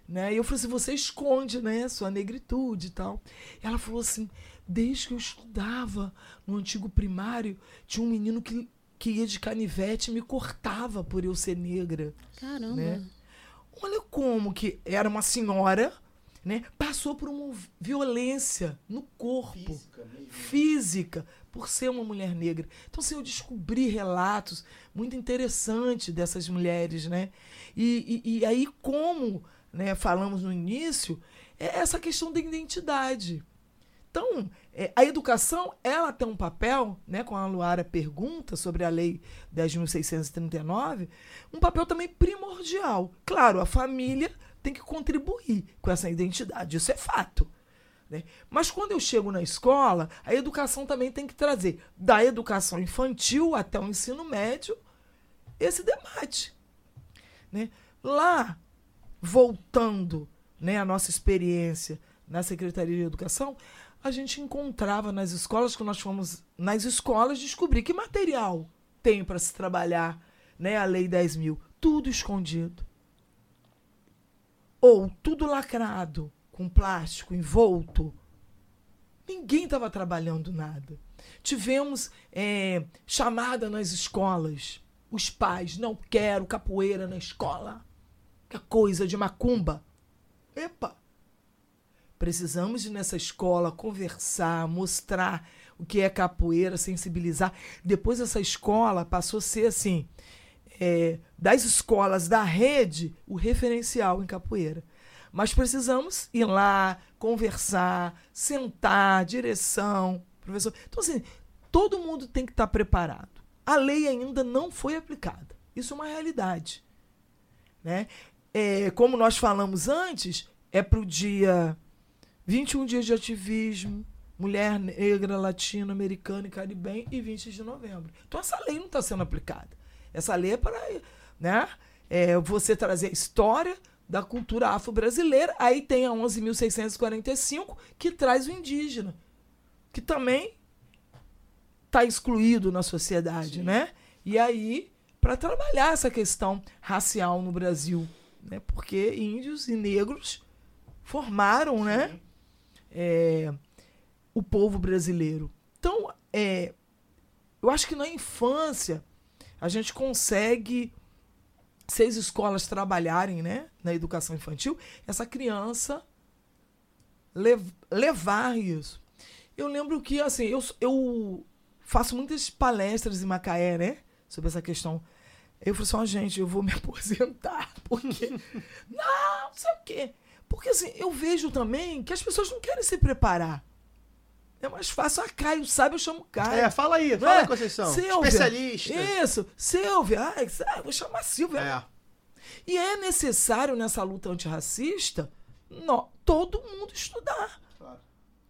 [SPEAKER 4] Né? E eu falei assim, você esconde, né, sua negritude e tal. Ela falou assim, desde que eu estudava no antigo primário, tinha um menino que, que ia de canivete e me cortava por eu ser negra.
[SPEAKER 3] Caramba.
[SPEAKER 4] Né? Olha como que era uma senhora, né? Passou por uma violência no corpo, física, por ser uma mulher negra. Então, assim, eu descobri relatos muito interessantes dessas mulheres, né? E, e, e aí, como né, falamos no início, é essa questão da identidade. Então, é, a educação, ela tem um papel, né, como a Luara pergunta sobre a Lei 10.639, um papel também primordial. Claro, a família tem que contribuir com essa identidade, isso é fato. né? Mas quando eu chego na escola, a educação também tem que trazer, da educação infantil até o ensino médio, esse debate. Né? Lá, voltando né, à nossa experiência na Secretaria de Educação, a gente encontrava nas escolas, quando nós fomos nas escolas, descobrir que material tem para se trabalhar né, a Lei 10 mil. Tudo escondido. Ou tudo lacrado, com plástico envolto. Ninguém estava trabalhando nada. Tivemos é, chamada nas escolas. Os pais, não quero capoeira na escola. Que é coisa de macumba. Epa! Precisamos nessa escola conversar, mostrar o que é capoeira, sensibilizar. Depois essa escola passou a ser assim, é, das escolas da rede, o referencial em capoeira. Mas precisamos ir lá, conversar, sentar, direção, professor. Então, assim, todo mundo tem que estar preparado. A lei ainda não foi aplicada. Isso é uma realidade. Né? É, como nós falamos antes, é para o dia 21 dias de ativismo, mulher negra, latino-americana e caribenha e 20 de novembro. Então essa lei não está sendo aplicada. Essa lei é para né, é, você trazer a história da cultura afro-brasileira. Aí tem a 11.645 que traz o indígena, que também está excluído na sociedade,
[SPEAKER 1] Sim.
[SPEAKER 4] né? E aí para trabalhar essa questão racial no Brasil, né? Porque índios e negros formaram, né? É, o povo brasileiro. Então, é, eu acho que na infância a gente consegue, se as escolas trabalharem né, na educação infantil, essa criança lev levar isso. Eu lembro que, assim, eu, eu faço muitas palestras em Macaé, né? Sobre essa questão. Eu falei assim, ó, gente, eu vou me aposentar, porque... não, não sei o quê. Porque, assim, eu vejo também que as pessoas não querem se preparar. É mais fácil. Ah, Caio sabe, eu chamo Caio.
[SPEAKER 1] É, fala aí,
[SPEAKER 4] Não
[SPEAKER 1] fala
[SPEAKER 4] é?
[SPEAKER 1] aí, Conceição.
[SPEAKER 4] Silvia.
[SPEAKER 1] Especialista.
[SPEAKER 4] Isso, Silvia. Ai, ah, vou chamar Silvia.
[SPEAKER 1] É.
[SPEAKER 4] E é necessário nessa luta antirracista nó- todo mundo estudar.
[SPEAKER 1] Claro.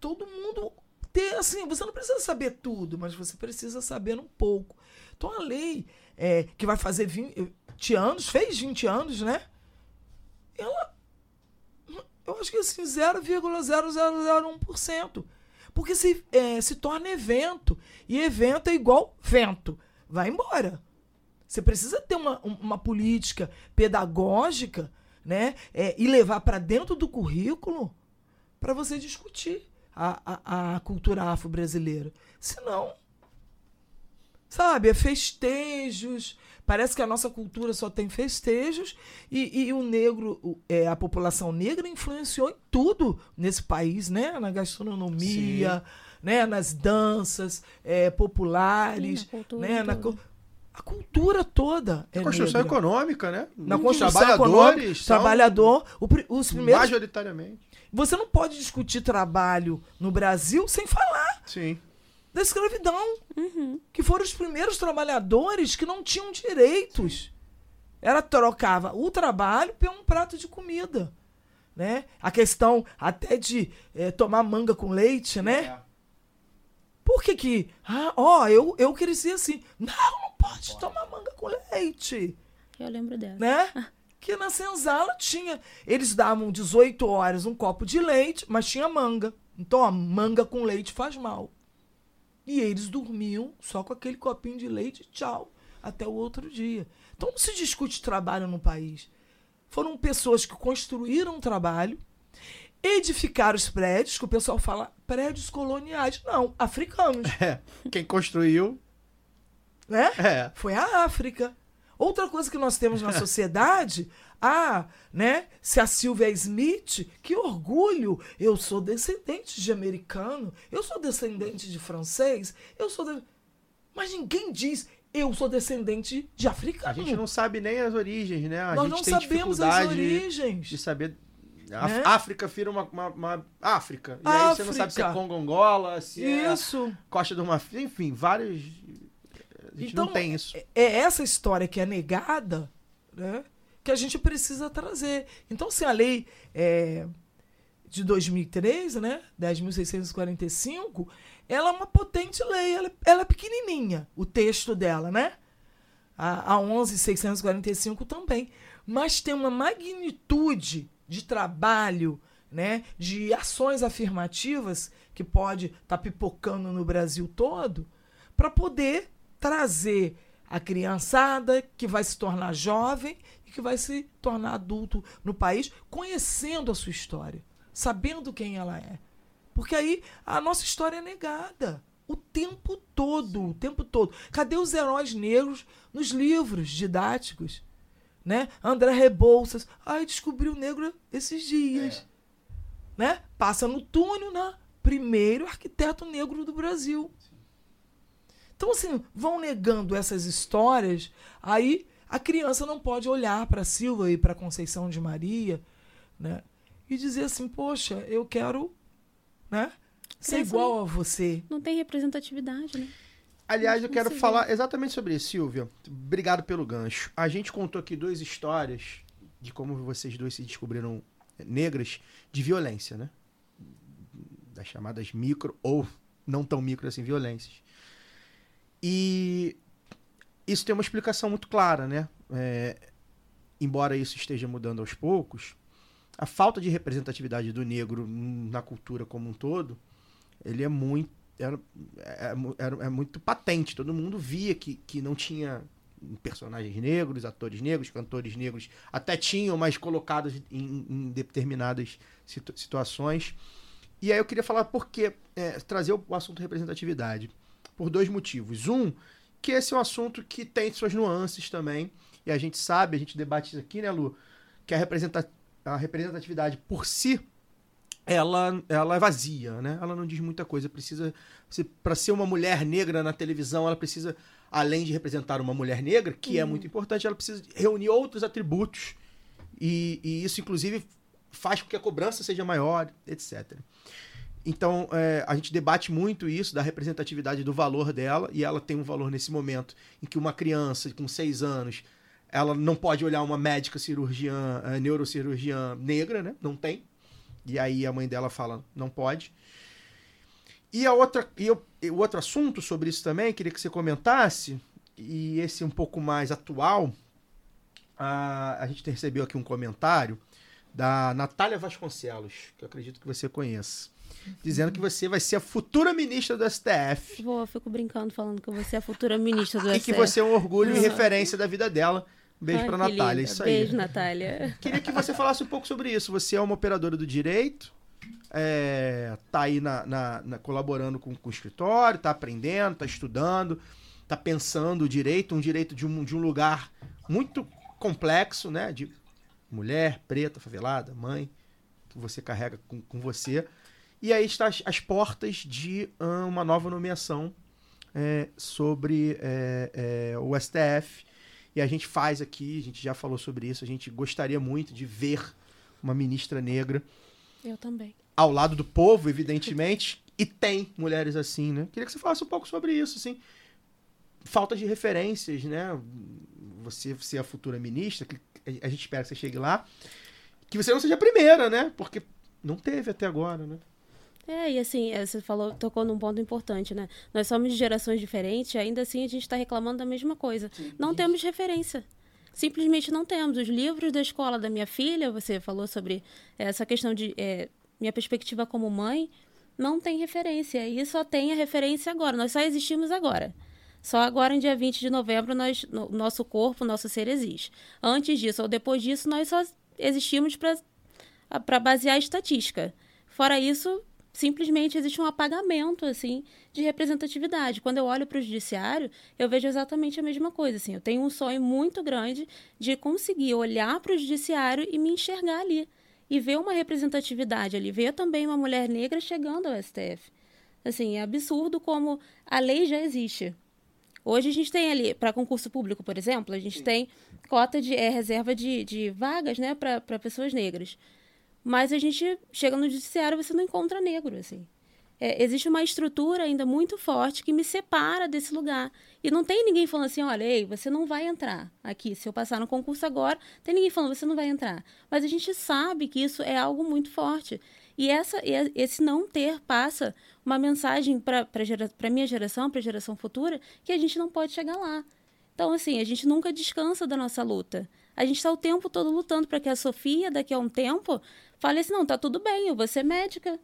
[SPEAKER 4] Todo mundo ter, assim, você não precisa saber tudo, mas você precisa saber um pouco. Então a lei é, que vai fazer 20 anos, fez 20 anos, né? Ela. Eu acho que assim, 0,0001%. Porque se, é, se torna evento. E evento é igual vento. Vai embora. Você precisa ter uma, um- uma política pedagógica né? É, e levar para dentro do currículo para você discutir a, a, a cultura afro-brasileira. Senão, sabe, é festejos. Parece que a nossa cultura só tem festejos e, e o negro, é, a população negra influenciou em tudo nesse país, né? Na gastronomia, né? nas danças é, populares,
[SPEAKER 3] Sim, na cultura
[SPEAKER 4] né? Na, a cultura toda é
[SPEAKER 1] A construção
[SPEAKER 4] negra.
[SPEAKER 1] econômica, né?
[SPEAKER 4] Na construção
[SPEAKER 1] trabalhadores
[SPEAKER 4] econômica,
[SPEAKER 1] são
[SPEAKER 4] trabalhador, o os primeiros
[SPEAKER 1] majoritariamente.
[SPEAKER 4] você não pode discutir trabalho no Brasil sem falar
[SPEAKER 1] Sim.
[SPEAKER 4] Da escravidão, que foram os primeiros trabalhadores que não tinham direitos. Era trocava o trabalho por um prato de comida, né? A questão até de eh, tomar manga com leite, né? Por que que, ah, ó, eu, eu cresci assim. Não, não pode tomar manga com leite
[SPEAKER 3] Eu lembro dela.
[SPEAKER 4] né? Que na senzala tinha. Eles davam 18 horas um copo de leite, mas tinha manga. Então, ó, manga com leite faz mal. E eles dormiam só com aquele copinho de leite, tchau, até o outro dia. Então não se discute trabalho no país. Foram pessoas que construíram trabalho, edificaram os prédios, que o pessoal fala prédios coloniais. Não, africanos,
[SPEAKER 1] É. Quem construiu.
[SPEAKER 4] né?
[SPEAKER 1] É.
[SPEAKER 4] foi a África. Outra coisa que nós temos na sociedade, ah, né? Se a Sylvia Smith, que orgulho! Eu sou descendente de americano, eu sou descendente de francês, eu sou. de- Mas ninguém diz eu sou descendente de africano.
[SPEAKER 1] A gente não sabe nem as origens, né? A
[SPEAKER 4] nós
[SPEAKER 1] gente
[SPEAKER 4] não
[SPEAKER 1] tem
[SPEAKER 4] sabemos as origens.
[SPEAKER 1] de saber. A
[SPEAKER 4] Né?
[SPEAKER 1] África vira uma, uma, uma- África. E aí você não sabe se é
[SPEAKER 4] África.
[SPEAKER 1] Congo Angola, se
[SPEAKER 4] Isso.
[SPEAKER 1] é Costa do Marfim, enfim, vários. A gente
[SPEAKER 4] Então,
[SPEAKER 1] não tem isso.
[SPEAKER 4] É- É essa história que é negada, né? Que a gente precisa trazer. Então, se a lei é, de 2003, né? 10.645, ela é uma potente lei. Ela, ela é pequenininha, o texto dela, né? A, a 11.645 também. Mas tem uma magnitude de trabalho, né? De ações afirmativas que pode estar pipocando no Brasil todo para poder trazer a criançada que vai se tornar jovem e que vai se tornar adulto no país, conhecendo a sua história, sabendo quem ela é. Porque aí a nossa história é negada o tempo todo, o tempo todo. Cadê os heróis negros nos livros didáticos? Né? André Rebouças, ai, descobri o negro esses dias. né? Passa no túnel, né? Primeiro arquiteto negro do Brasil. Então, assim, vão negando essas histórias, aí a criança não pode olhar para Silva e para Conceição de Maria, né? E dizer assim, poxa, eu quero, né? Ser igual a você.
[SPEAKER 3] Não tem representatividade, né?
[SPEAKER 1] Aliás, eu
[SPEAKER 3] Não
[SPEAKER 1] quero falar exatamente sobre isso, Silvia. Obrigado pelo gancho. A gente contou aqui duas histórias de como vocês dois se descobriram negras de violência, né? Das chamadas micro ou não tão micro assim violências. E isso tem uma explicação muito clara, né? É, embora isso esteja mudando aos poucos, a falta de representatividade do negro na cultura como um todo, ele é muito era, é, era- é muito patente. Todo mundo via que, que não tinha personagens negros, atores negros, cantores negros, até tinham, mas colocados em, em determinadas situ- situações. E aí eu queria falar por que é, trazer o, o assunto representatividade. Por dois motivos. Um, que esse é um assunto que tem suas nuances também. E a gente sabe, a gente debate isso aqui, né, Lu? Que a, representa a representatividade por si ela, ela é vazia, né? Ela não diz muita coisa. Precisa para ser uma mulher negra na televisão, ela precisa além de representar uma mulher negra, que é muito importante, ela precisa reunir outros atributos e, e isso inclusive faz com que a cobrança seja maior, etc. Então é, a gente debate muito isso da representatividade do valor dela e ela tem um valor nesse momento em que uma criança com seis anos ela não pode olhar uma médica cirurgiã, eh, neurocirurgiã negra, né? Não tem. E aí a mãe dela fala, não pode. E a outra, e eu- e o outro assunto sobre isso também, queria que você comentasse, e esse um pouco mais atual, a, a gente recebeu aqui um comentário da Natália Vasconcelos, que eu acredito que você conheça, dizendo que você vai ser a futura ministra do STF
[SPEAKER 3] Vou, eu fico brincando falando que vou ser a futura ministra do
[SPEAKER 1] e que
[SPEAKER 3] STF.
[SPEAKER 1] você é um orgulho e referência da vida dela. Um beijo
[SPEAKER 3] que
[SPEAKER 1] Natália,
[SPEAKER 3] linda.
[SPEAKER 1] isso aí.
[SPEAKER 3] Beijo, Natália.
[SPEAKER 1] Queria que você falasse um pouco sobre isso. Você é uma operadora do direito, é, tá aí na, na- na- colaborando com, com o escritório, tá aprendendo, tá estudando, tá pensando o direito, um direito de um, de um lugar muito complexo, né? De mulher, preta, favelada, mãe, que você carrega com, com você. E aí está as, as portas de ah, uma nova nomeação é, sobre é, é, o STF. E a gente faz aqui, a gente já falou sobre isso, a gente gostaria muito de ver uma ministra negra
[SPEAKER 3] Eu também.
[SPEAKER 1] ao lado do povo, evidentemente, e tem mulheres assim, né? Queria que você falasse um pouco sobre isso, assim. Falta de referências, né? Você ser a futura ministra, que a gente espera que você chegue lá. Que você não seja a primeira, né? Porque não teve até agora, né?
[SPEAKER 3] É, e assim, é, você falou, tocou num ponto importante, né? Nós somos de gerações diferentes, ainda assim a gente está reclamando da mesma coisa. não temos referência. Simplesmente não temos. Os livros da escola da minha filha, você falou sobre essa questão de é, minha perspectiva como mãe, não tem referência. E só tem a referência agora. Nós só existimos agora. Só agora, em dia 20 de novembro, nós, no- nosso corpo, nosso ser existe. Antes disso ou depois disso, nós só existimos para basear a estatística. Fora isso, simplesmente existe um apagamento assim de representatividade. Quando eu olho para o judiciário, eu vejo exatamente a mesma coisa. Assim, eu tenho um sonho muito grande de conseguir olhar para o judiciário e me enxergar ali e ver uma representatividade ali, ver também uma mulher negra chegando ao STF. Assim, é absurdo como a lei já existe. Hoje a gente tem ali, para concurso público, por exemplo, a gente tem cota de é, reserva de, de vagas né, para pessoas negras. Mas a gente chega no judiciário você não encontra negro, assim. É, existe uma estrutura ainda muito forte que me separa desse lugar. E não tem ninguém falando assim, olha, ei, você não vai entrar aqui. Se eu passar no concurso agora, tem ninguém falando, você não vai entrar. Mas a gente sabe que isso é algo muito forte. E essa, esse não ter passa uma mensagem para a minha geração, para a geração futura, que a gente não pode chegar lá. Então, assim, a gente nunca descansa da nossa luta. A gente está o tempo todo lutando para que a Sofia, daqui a um tempo, fale assim: não, tá tudo bem, eu vou ser médica.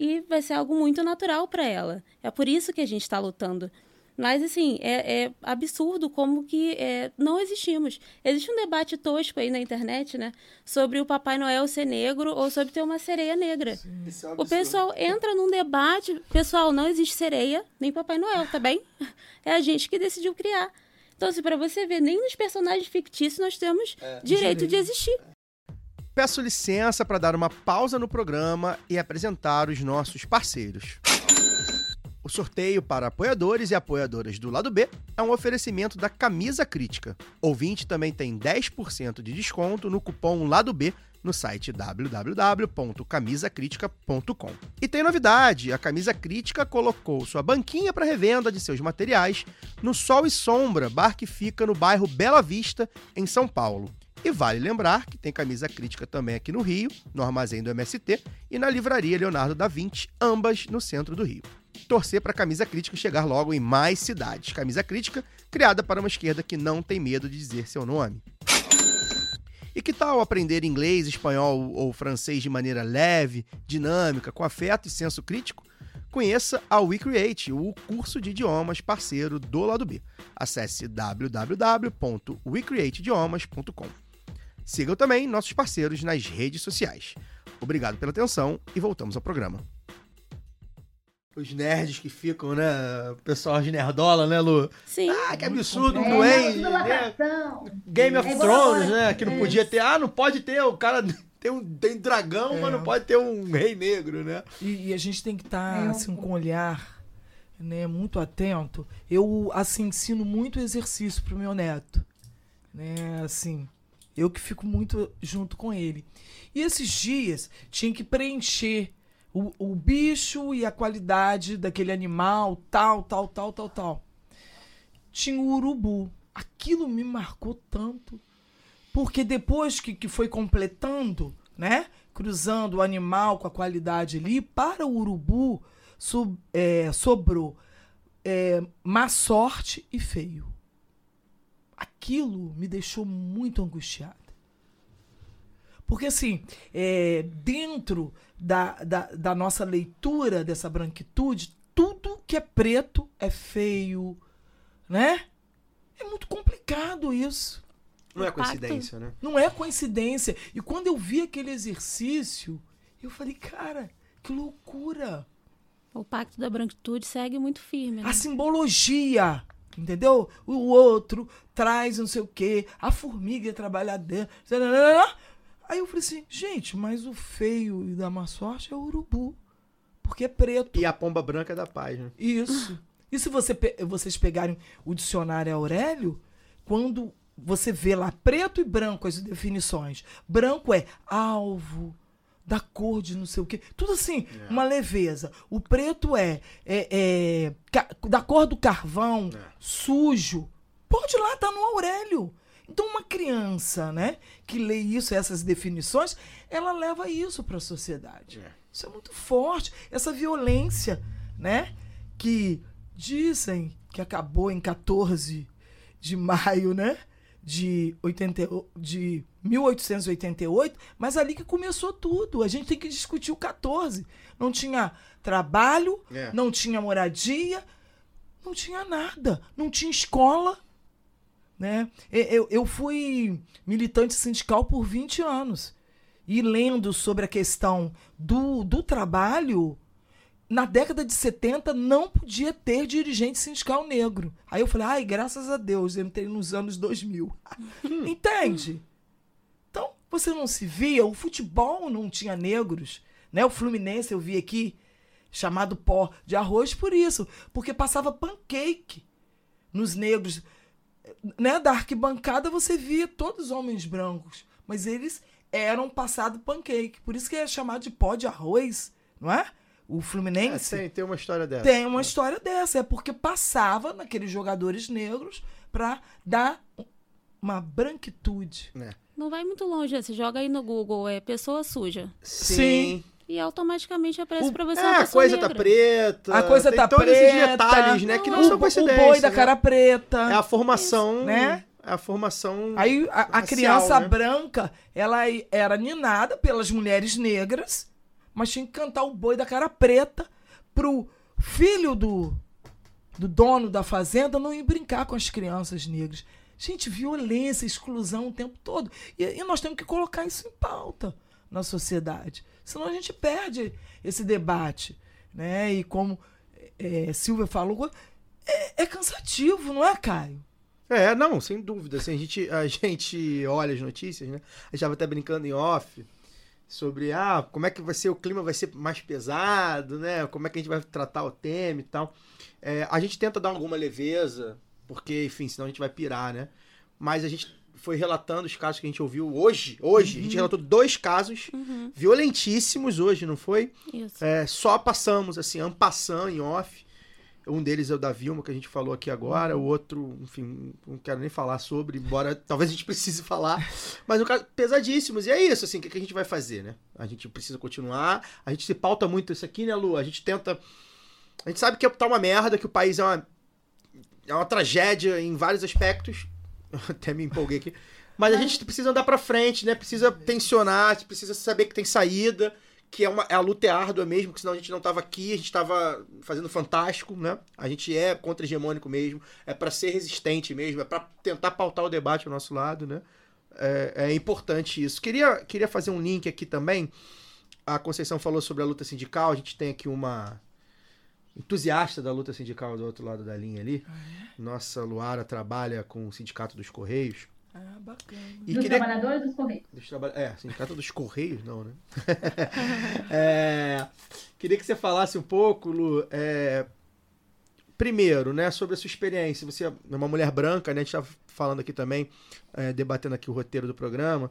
[SPEAKER 3] E vai ser algo muito natural para ela. É por isso que a gente está lutando. Mas, assim, é, é absurdo como que é, não existimos. Existe um debate tosco aí na internet, né? Sobre o Papai Noel ser negro ou sobre ter uma sereia negra. O pessoal entra num debate. Pessoal, não existe sereia, nem Papai Noel, tá bem? É a gente que decidiu criar. Então, assim, para você ver, nem nos personagens fictícios nós temos direito de existir.
[SPEAKER 1] peço licença para dar uma pausa no programa e apresentar os nossos parceiros. O sorteio para apoiadores e apoiadoras do lado B é um oferecimento da Camisa Crítica. Ouvinte também tem 10% de desconto no cupom Lado B no site www.camisacritica.com. E tem novidade: a Camisa Crítica colocou sua banquinha para revenda de seus materiais no Sol e Sombra, bar que fica no bairro Bela Vista, em São Paulo. E vale lembrar que tem camisa crítica também aqui no Rio, no armazém do MST, e na livraria Leonardo da Vinci, ambas no centro do Rio. Torcer para a camisa crítica chegar logo em mais cidades. Camisa crítica criada para uma esquerda que não tem medo de dizer seu nome. E que tal aprender inglês, espanhol ou francês de maneira leve, dinâmica, com afeto e senso crítico? Conheça a WeCreate, o curso de idiomas parceiro do lado B. Acesse www.wecreateidiomas.com. Sigam também nossos parceiros nas redes sociais. Obrigado pela atenção e voltamos ao programa. Os nerds que ficam, né? O pessoal de nerdola, né, Lu?
[SPEAKER 3] Sim.
[SPEAKER 1] Ah, que absurdo,
[SPEAKER 2] É,
[SPEAKER 1] né?
[SPEAKER 2] lacração.
[SPEAKER 1] Game of
[SPEAKER 2] É,
[SPEAKER 1] Thrones, né? Que não
[SPEAKER 2] é.
[SPEAKER 1] podia ter. Ah, não pode ter. O cara tem, um, tem dragão, mas não pode ter um rei negro, né?
[SPEAKER 4] E, e a gente tem que estar
[SPEAKER 2] É, eu-
[SPEAKER 4] assim, com um olhar né, muito atento. Eu assim ensino muito exercício pro meu neto. Né, assim, eu que fico muito junto com ele. E esses dias tinha que preencher o, o bicho e a qualidade daquele animal, tal, tal, tal, tal, tal. Tinha o urubu. Aquilo me marcou tanto. Porque depois que, que foi completando, né? Cruzando o animal com a qualidade ali, para o urubu é, sobrou é, má sorte e feio. Aquilo me deixou muito angustiada. Porque, assim, é, dentro da, da, da nossa leitura dessa branquitude, tudo que é preto é feio, né? É muito complicado isso.
[SPEAKER 1] Não é coincidência, né?
[SPEAKER 4] Não é coincidência. E quando eu vi aquele exercício, eu falei, cara, que loucura.
[SPEAKER 3] O pacto da branquitude segue muito firme. Né?
[SPEAKER 4] A simbologia, entendeu? O outro traz não sei o quê, a formiga trabalha dentro. Aí eu falei assim, gente, mas o feio e da má sorte é o urubu. Porque é preto.
[SPEAKER 1] E a pomba branca é da paz, né?
[SPEAKER 4] Isso. E se você vocês pegarem o dicionário Aurélio, quando você vê lá preto e branco as definições, branco é alvo, da cor de não sei o quê, tudo assim, uma leveza. O preto é, é- é da cor do carvão, sujo. Pode lá, tá no Aurélio. Então, uma criança, né, que lê isso, essas definições, ela leva isso para a sociedade. Isso é muito forte. Essa violência, né, que dizem que acabou em 14 de maio, né, de, 80, o- de 1888, mas ali que começou tudo. A gente tem que discutir o 14. Não tinha trabalho,
[SPEAKER 1] É.
[SPEAKER 4] não tinha moradia, não tinha nada, não tinha escola. Né? Eu, eu fui militante sindical por 20 anos. E lendo sobre a questão do, do trabalho, na década de 70 não podia ter dirigente sindical negro. Aí eu falei, ai, graças a Deus, eu entrei nos anos 2000. Entende? Então, você não se via, o futebol não tinha negros, né? O Fluminense eu vi aqui chamado pó de arroz por isso, porque passava pancake nos negros, né? Da arquibancada você via todos os homens brancos, mas eles eram passado pancake, por isso que é chamado de pó de arroz, não é? O
[SPEAKER 1] É,
[SPEAKER 4] Fluminense
[SPEAKER 1] tem, tem uma história dessa.
[SPEAKER 4] tem uma história dessa. É porque passava naqueles jogadores negros pra dar uma branquitude.
[SPEAKER 3] Não vai muito longe. Você joga aí no Google, é pessoa suja.
[SPEAKER 4] Sim.
[SPEAKER 3] E automaticamente aparece
[SPEAKER 4] O-
[SPEAKER 3] pra você
[SPEAKER 1] É,
[SPEAKER 3] uma
[SPEAKER 1] a coisa
[SPEAKER 3] negra.
[SPEAKER 1] tá preta.
[SPEAKER 4] A coisa
[SPEAKER 1] tem
[SPEAKER 4] tá
[SPEAKER 1] todos
[SPEAKER 4] preta.
[SPEAKER 1] esses detalhes, né? Que não,
[SPEAKER 4] o,
[SPEAKER 1] são
[SPEAKER 4] o
[SPEAKER 1] coincidências.
[SPEAKER 4] boi da
[SPEAKER 1] né?
[SPEAKER 4] cara preta.
[SPEAKER 1] É a formação,
[SPEAKER 4] Né?
[SPEAKER 1] É a formação.
[SPEAKER 4] Aí a, a
[SPEAKER 1] racial,
[SPEAKER 4] criança
[SPEAKER 1] né?
[SPEAKER 4] branca, ela era ninada pelas mulheres negras, mas tinha que cantar o boi da cara preta pro filho do, do dono da fazenda não ir brincar com as crianças negras. Gente, violência, exclusão o tempo todo. E, e nós temos que colocar isso em pauta na sociedade. Senão a gente perde esse debate. Né? E como é, Silvia falou, é, é cansativo, não é, Caio?
[SPEAKER 1] É, não, sem dúvida. Assim, a, gente, a gente olha as notícias, né? A gente estava até brincando em off sobre ah, como é que vai ser o clima, vai ser mais pesado, né? Como é que a gente vai tratar o tema e tal. É, a gente tenta dar alguma leveza, porque, enfim, senão a gente vai pirar, né? Mas a gente foi relatando os casos que a gente ouviu hoje. Hoje, a gente relatou dois casos violentíssimos hoje, não foi?
[SPEAKER 3] Isso.
[SPEAKER 1] É, só passamos, assim, ampassando em off. Um deles é o da Vilma, que a gente falou aqui agora. O outro, enfim, não quero nem falar sobre, embora talvez a gente precise falar. Mas no caso, pesadíssimos. E é isso, assim, o que, que a gente vai fazer, né? A gente precisa continuar. A gente se pauta muito isso aqui, né, Lu? A gente tenta. A gente sabe que tá uma merda, que o país é uma, é uma tragédia em vários aspectos. Até me empolguei aqui. Mas a gente precisa andar pra frente, né? Precisa tensionar, precisa saber que tem saída, que é uma a luta é árdua mesmo, que senão a gente não tava aqui, a gente tava fazendo fantástico, né? A gente é contra-hegemônico mesmo, é pra ser resistente mesmo, é pra tentar pautar o debate ao nosso lado, né? É, é importante isso. Queria, queria fazer um link aqui também. A Conceição falou sobre a luta sindical, a gente tem aqui uma entusiasta da luta sindical do outro lado da linha ali. Nossa Luara trabalha com o Sindicato dos Correios.
[SPEAKER 4] Ah, bacana.
[SPEAKER 1] E
[SPEAKER 2] Dos
[SPEAKER 1] queria...
[SPEAKER 2] trabalhadores dos Correios.
[SPEAKER 1] Dos traba- É, Sindicato dos Correios, não, né? É, Queria que você falasse um pouco, Lu, é, primeiro, né, sobre a sua experiência. Você é uma mulher branca, né? A gente estava falando aqui também, é, debatendo aqui o roteiro do programa,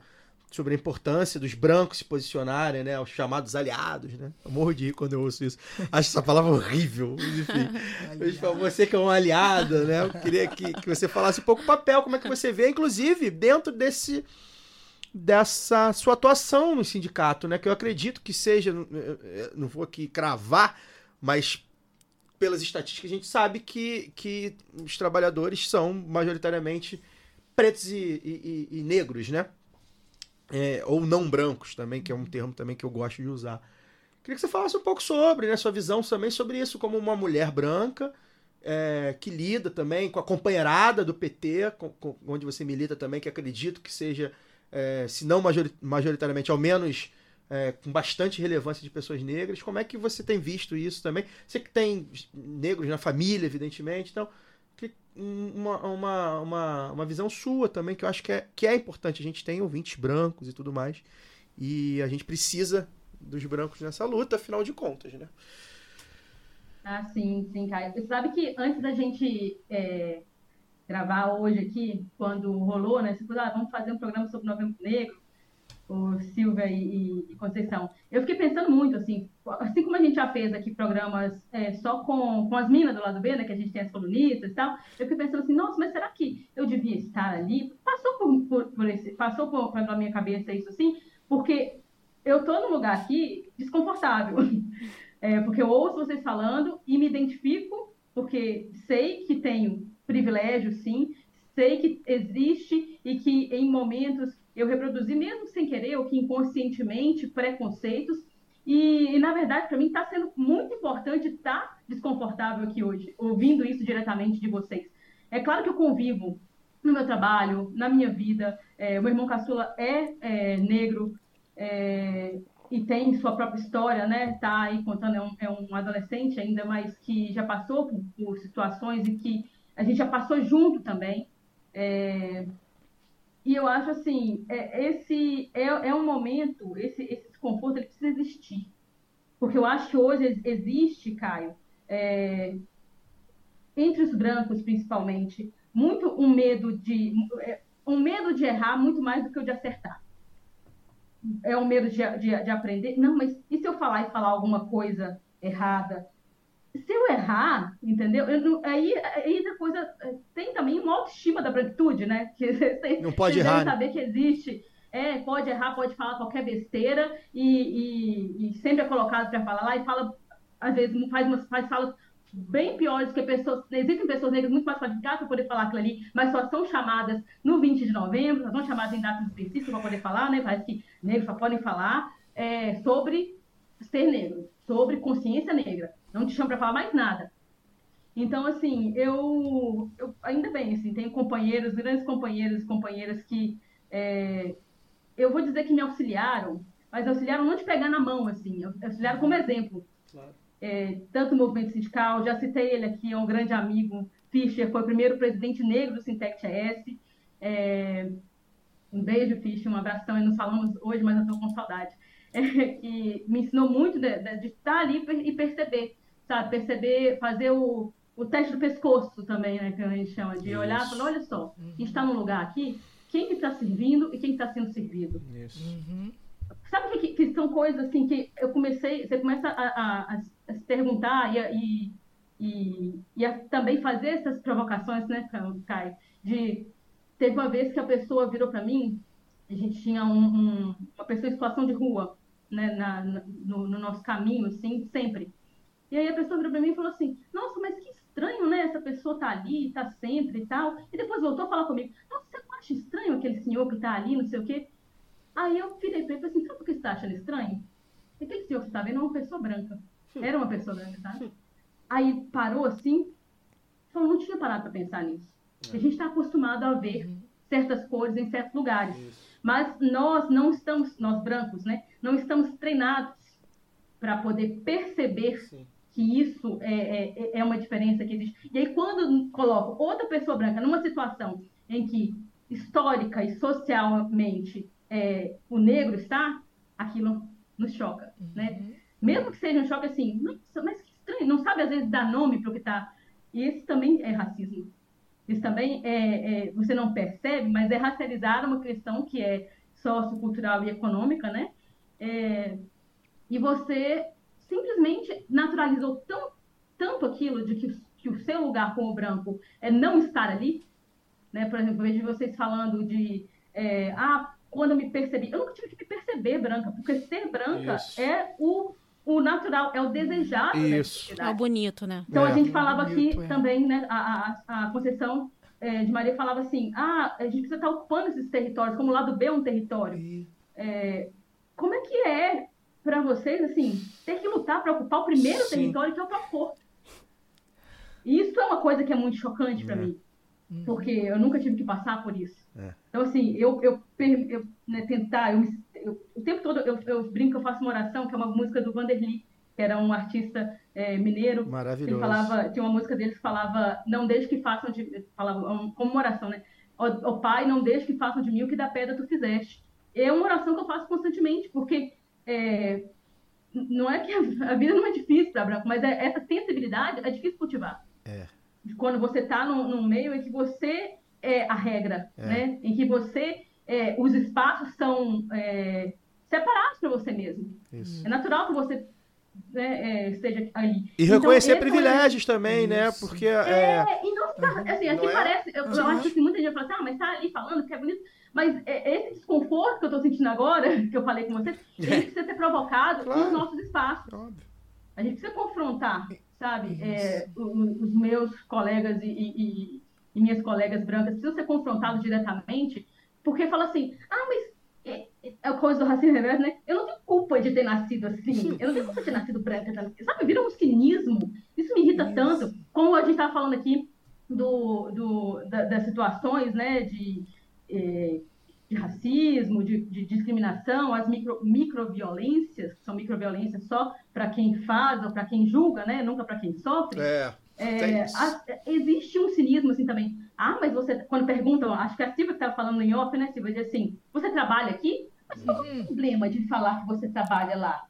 [SPEAKER 1] sobre a importância dos brancos se posicionarem, né? Os chamados aliados, né? Eu morro de rir quando eu ouço isso. Acho essa palavra horrível. Enfim. Pra você que é uma aliada, né? Eu queria que, que você falasse um pouco o papel, como é que você vê, inclusive, dentro desse dessa sua atuação no sindicato, né? Que eu acredito que seja, não vou aqui cravar, mas pelas estatísticas a gente sabe que, que os trabalhadores são majoritariamente pretos e, e- e- e negros, né? É, ou não brancos também, que é um termo também que eu gosto de usar. Queria que você falasse um pouco sobre, né? Sua visão também sobre isso, como uma mulher branca é, que lida também com a companheirada do PT, com- com- onde você milita também, que acredito que seja, é, se não majori- majoritariamente, ao menos é, com bastante relevância de pessoas negras. Como é que você tem visto isso também? Você que tem negros na família, evidentemente, então uma, uma, uma, uma visão sua também, que eu acho que é, que é importante. A gente tem ouvintes brancos e tudo mais, e a gente precisa dos brancos nessa luta, afinal de contas, né?
[SPEAKER 2] Ah, sim, sim, Caio. Você sabe que antes da gente é, gravar hoje aqui, quando rolou, né? Você falou, ah, vamos fazer um programa sobre o Novembro Negro, o Silvia e, e- Conceição. Eu fiquei pensando muito, assim, assim como a gente já fez aqui programas é, só com, com as minas do lado B, né? Que a gente tem as colunistas e tal. Eu fiquei pensando assim, nossa, mas será que eu devia estar ali? Passou por, por, por esse, passou por, pela minha cabeça isso assim, porque eu tô num lugar aqui desconfortável. É, porque eu ouço vocês falando e me identifico, porque sei que tenho privilégio, sim, sei que existe e que em momentos eu reproduzi, mesmo sem querer ou que inconscientemente, preconceitos. E, e, na verdade, para mim está sendo muito importante estar desconfortável aqui hoje, ouvindo isso diretamente de vocês. É claro que eu convivo no meu trabalho, na minha vida. É, o meu irmão caçula é, é, negro, é, e tem sua própria história, né? Tá aí contando, é um, é um adolescente ainda, mas que já passou por, por situações e que a gente já passou junto também. E eu acho assim, é, esse é, é um momento, esse, esse desconforto ele precisa existir. Porque eu acho que hoje ex- existe, Caio, é, entre os brancos principalmente, muito um medo de é, um medo de errar muito mais do que o de acertar é um medo de, de, de aprender. Não, mas e se eu falar e falar alguma coisa errada? Se eu errar, entendeu? Eu aí, aí a coisa tem também uma autoestima da branquitude, né? Que vocês-
[SPEAKER 1] Não pode
[SPEAKER 2] vocês
[SPEAKER 1] errar,
[SPEAKER 2] devem
[SPEAKER 1] né?
[SPEAKER 2] saber que existe. É, pode errar, pode falar qualquer besteira e, e- e sempre é colocado para falar lá e fala, às vezes, faz umas faz falas bem piores que pessoas. Existem pessoas negras muito mais qualificadas para poder falar aquilo ali, mas só são chamadas no 20 de novembro, só são chamadas em datas específicas para poder falar, né? Parece que negros só podem falar é, sobre ser negro, sobre consciência negra. Não te chamo para falar mais nada. Então, assim, eu, eu ainda bem, assim, tenho companheiros, grandes companheiros e companheiras que é, eu vou dizer que me auxiliaram, mas auxiliaram não de pegar na mão, assim, auxiliaram como exemplo.
[SPEAKER 1] Claro.
[SPEAKER 2] é, tanto no movimento sindical, já citei ele aqui, é um grande amigo, Fischer, foi o primeiro presidente negro do Sintec TS. É, um beijo, Fischer, um abração, e nos falamos hoje, mas eu estou com saudade. É, que me ensinou muito de, de, de estar ali e perceber, sabe? Perceber, fazer o, o teste do pescoço também, né? Que a gente chama, de
[SPEAKER 1] Isso.
[SPEAKER 2] olhar e falar, olha só, a gente está num lugar aqui, quem que está servindo e quem está sendo servido.
[SPEAKER 1] Isso.
[SPEAKER 4] Uhum.
[SPEAKER 2] Sabe que, que são coisas assim que eu comecei, você começa a, a- a- a se perguntar e, a- e, e, e a também fazer essas provocações, né, Caio? De teve uma vez que a pessoa virou para mim, a gente tinha um- um- uma pessoa em situação de rua, né, na, na- no, no nosso caminho, assim, sempre. E aí a pessoa virou para mim e falou assim: Nossa, mas que estranho, né? Essa pessoa tá ali, tá sempre e tal. E depois voltou a falar comigo: Nossa, você não acha estranho aquele senhor que tá ali, não sei o quê? Aí eu virei pra ele e falei assim, sabe por que você tá achando estranho? Aquele senhor que você tá vendo é uma pessoa branca. Era uma pessoa branca, tá? Aí parou assim, falou, não tinha parado pra pensar nisso. A gente tá acostumado a ver certas cores em certos lugares. Mas nós não estamos, nós brancos, né? Não estamos treinados para poder perceber
[SPEAKER 1] Sim.
[SPEAKER 2] Que isso é, é, é uma diferença que existe. E aí, quando coloco outra pessoa branca numa situação em que histórica e socialmente é, o negro está, aquilo nos choca, né? Mesmo que seja um choque assim, nossa, mas que estranho, não sabe às vezes dar nome para o que está. E esse também é racismo. Isso também é, é- você não percebe, mas é racializar uma questão que é sociocultural e econômica, né? É, e você simplesmente naturalizou tão, tanto aquilo de que, que o seu lugar como branco é não estar ali, né? Por exemplo, eu vejo vocês falando de é, ah, quando eu me percebi, eu nunca tive que me perceber branca, porque ser branca
[SPEAKER 1] Isso.
[SPEAKER 2] é o, o natural, é o desejado
[SPEAKER 1] Isso.
[SPEAKER 3] É o bonito, né?
[SPEAKER 2] Então
[SPEAKER 1] É.
[SPEAKER 2] a gente falava aqui
[SPEAKER 4] Bonito, é.
[SPEAKER 2] também, né? A, a, a Conceição eh, de Maria falava assim: ah, a gente precisa estar ocupando esses territórios, como o lado B é um território.
[SPEAKER 4] E-
[SPEAKER 2] Como é que é para vocês, assim, ter que lutar para ocupar o primeiro
[SPEAKER 1] Sim.
[SPEAKER 2] território que é o próprio corpo? E isso é uma coisa que é muito chocante para
[SPEAKER 1] É.
[SPEAKER 2] mim, porque eu nunca tive que passar por isso.
[SPEAKER 1] É.
[SPEAKER 2] Então, assim, eu, eu, eu, né, tentar, eu, eu- o tempo todo eu, eu brinco, eu faço uma oração, que é uma música do Vanderly, que era um artista eh, mineiro, ele
[SPEAKER 1] Maravilhoso.
[SPEAKER 2] falava, tinha uma música dele que falava, não deixe que façam de, falava como uma oração, né? Ó, ó pai, não deixe que façam de mim o que da pedra tu fizeste. É uma oração que eu faço constantemente, porque é, não é que a, a vida não é difícil para branco, mas é, essa sensibilidade é difícil cultivar.
[SPEAKER 1] É.
[SPEAKER 2] De Quando você está num, num meio em que você é a regra,
[SPEAKER 1] É.
[SPEAKER 2] né? Em que você, é, os espaços são é, separados para você mesmo.
[SPEAKER 1] Isso.
[SPEAKER 2] É natural que você né, é, esteja ali.
[SPEAKER 1] E
[SPEAKER 2] Então,
[SPEAKER 1] reconhecer privilégios também, né?
[SPEAKER 4] Isso.
[SPEAKER 1] Porque é,
[SPEAKER 2] é, e não ficar, assim, aqui
[SPEAKER 1] Não é?
[SPEAKER 2] parece, eu, eu acho que muita gente fala assim, ah, mas tá ali falando que é bonito, mas é, esse desconforto que eu tô sentindo agora, que eu falei com você, ele precisa ser provocado
[SPEAKER 1] Claro.
[SPEAKER 2] nos nossos espaços.
[SPEAKER 1] óbvio.
[SPEAKER 2] A gente precisa confrontar, sabe, é, os meus colegas e, e- e- minhas colegas brancas precisam ser confrontados diretamente, porque fala assim, ah, mas é, é a coisa do racismo reverso, né? Eu não tenho culpa de ter nascido assim, eu não tenho culpa de ter nascido branca, sabe? Vira um cinismo. Isso me irrita
[SPEAKER 4] Isso.
[SPEAKER 2] tanto. Como a gente estava falando aqui do, do- da- das situações, né, de, eh, de racismo, de, de discriminação, as micro, microviolências, que são microviolências só para quem faz ou para quem julga, né? Nunca para quem sofre.
[SPEAKER 1] É.
[SPEAKER 2] É, a- existe um cinismo assim também. Ah, mas você, quando perguntam, acho que a Silvia que estava falando em off, né, Silvia, diz assim: você trabalha aqui? Mas qual é o problema de falar que você trabalha lá?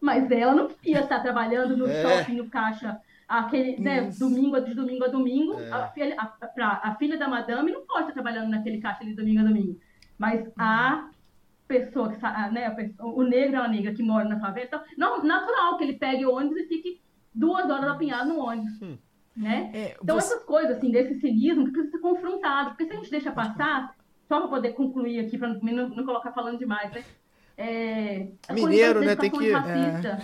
[SPEAKER 2] Mas ela não queria estar trabalhando no
[SPEAKER 1] É.
[SPEAKER 2] shopping, no caixa, aquele, né, domingo, de domingo a domingo.
[SPEAKER 1] É.
[SPEAKER 2] A, filha, a, pra- a filha da madame não pode estar trabalhando naquele caixa de domingo a domingo. Mas a pessoa que, né, a pessoa- o negro é uma negra que mora na favela, então, não, natural que ele pegue o ônibus e fique duas horas apinhado no ônibus.
[SPEAKER 1] Hum.
[SPEAKER 2] Né?
[SPEAKER 4] É,
[SPEAKER 2] Então,
[SPEAKER 4] você-
[SPEAKER 2] essas coisas, assim, desse cinismo, que precisa ser confrontado. Porque se a gente deixa passar, só para poder concluir aqui, para não, não colocar falando demais, né? É, a
[SPEAKER 1] Mineiro, né, tem
[SPEAKER 2] educação
[SPEAKER 1] que-
[SPEAKER 2] antirracista.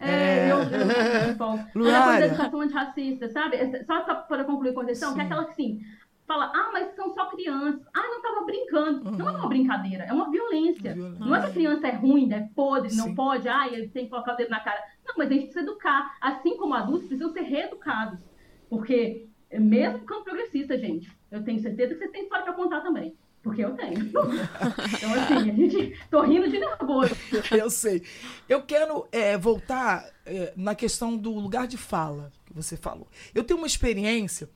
[SPEAKER 2] É,
[SPEAKER 4] É.
[SPEAKER 2] eu, eu, eu, Mas a coisa da
[SPEAKER 4] Luara.
[SPEAKER 2] educação antirracista, sabe? É, Só para concluir, Conceição, que é aquela que, assim, fala, ah, mas são só crianças. Ah, não estava brincando. Não é uma brincadeira, é uma violência.
[SPEAKER 4] Violência.
[SPEAKER 2] Não é que a criança é ruim, é podre, não
[SPEAKER 4] Sim.
[SPEAKER 2] pode, ah, ele tem que colocar o dedo na cara. Não, mas a gente precisa educar. Assim como adultos precisam ser reeducados. Porque, mesmo campo progressista, gente, eu tenho certeza que vocês têm história para contar também. Porque eu tenho. Então, assim, a gente. Tô rindo de nervoso.
[SPEAKER 4] Eu sei. Eu quero é, voltar é, na questão do lugar de fala que você falou. Eu tenho uma experiência.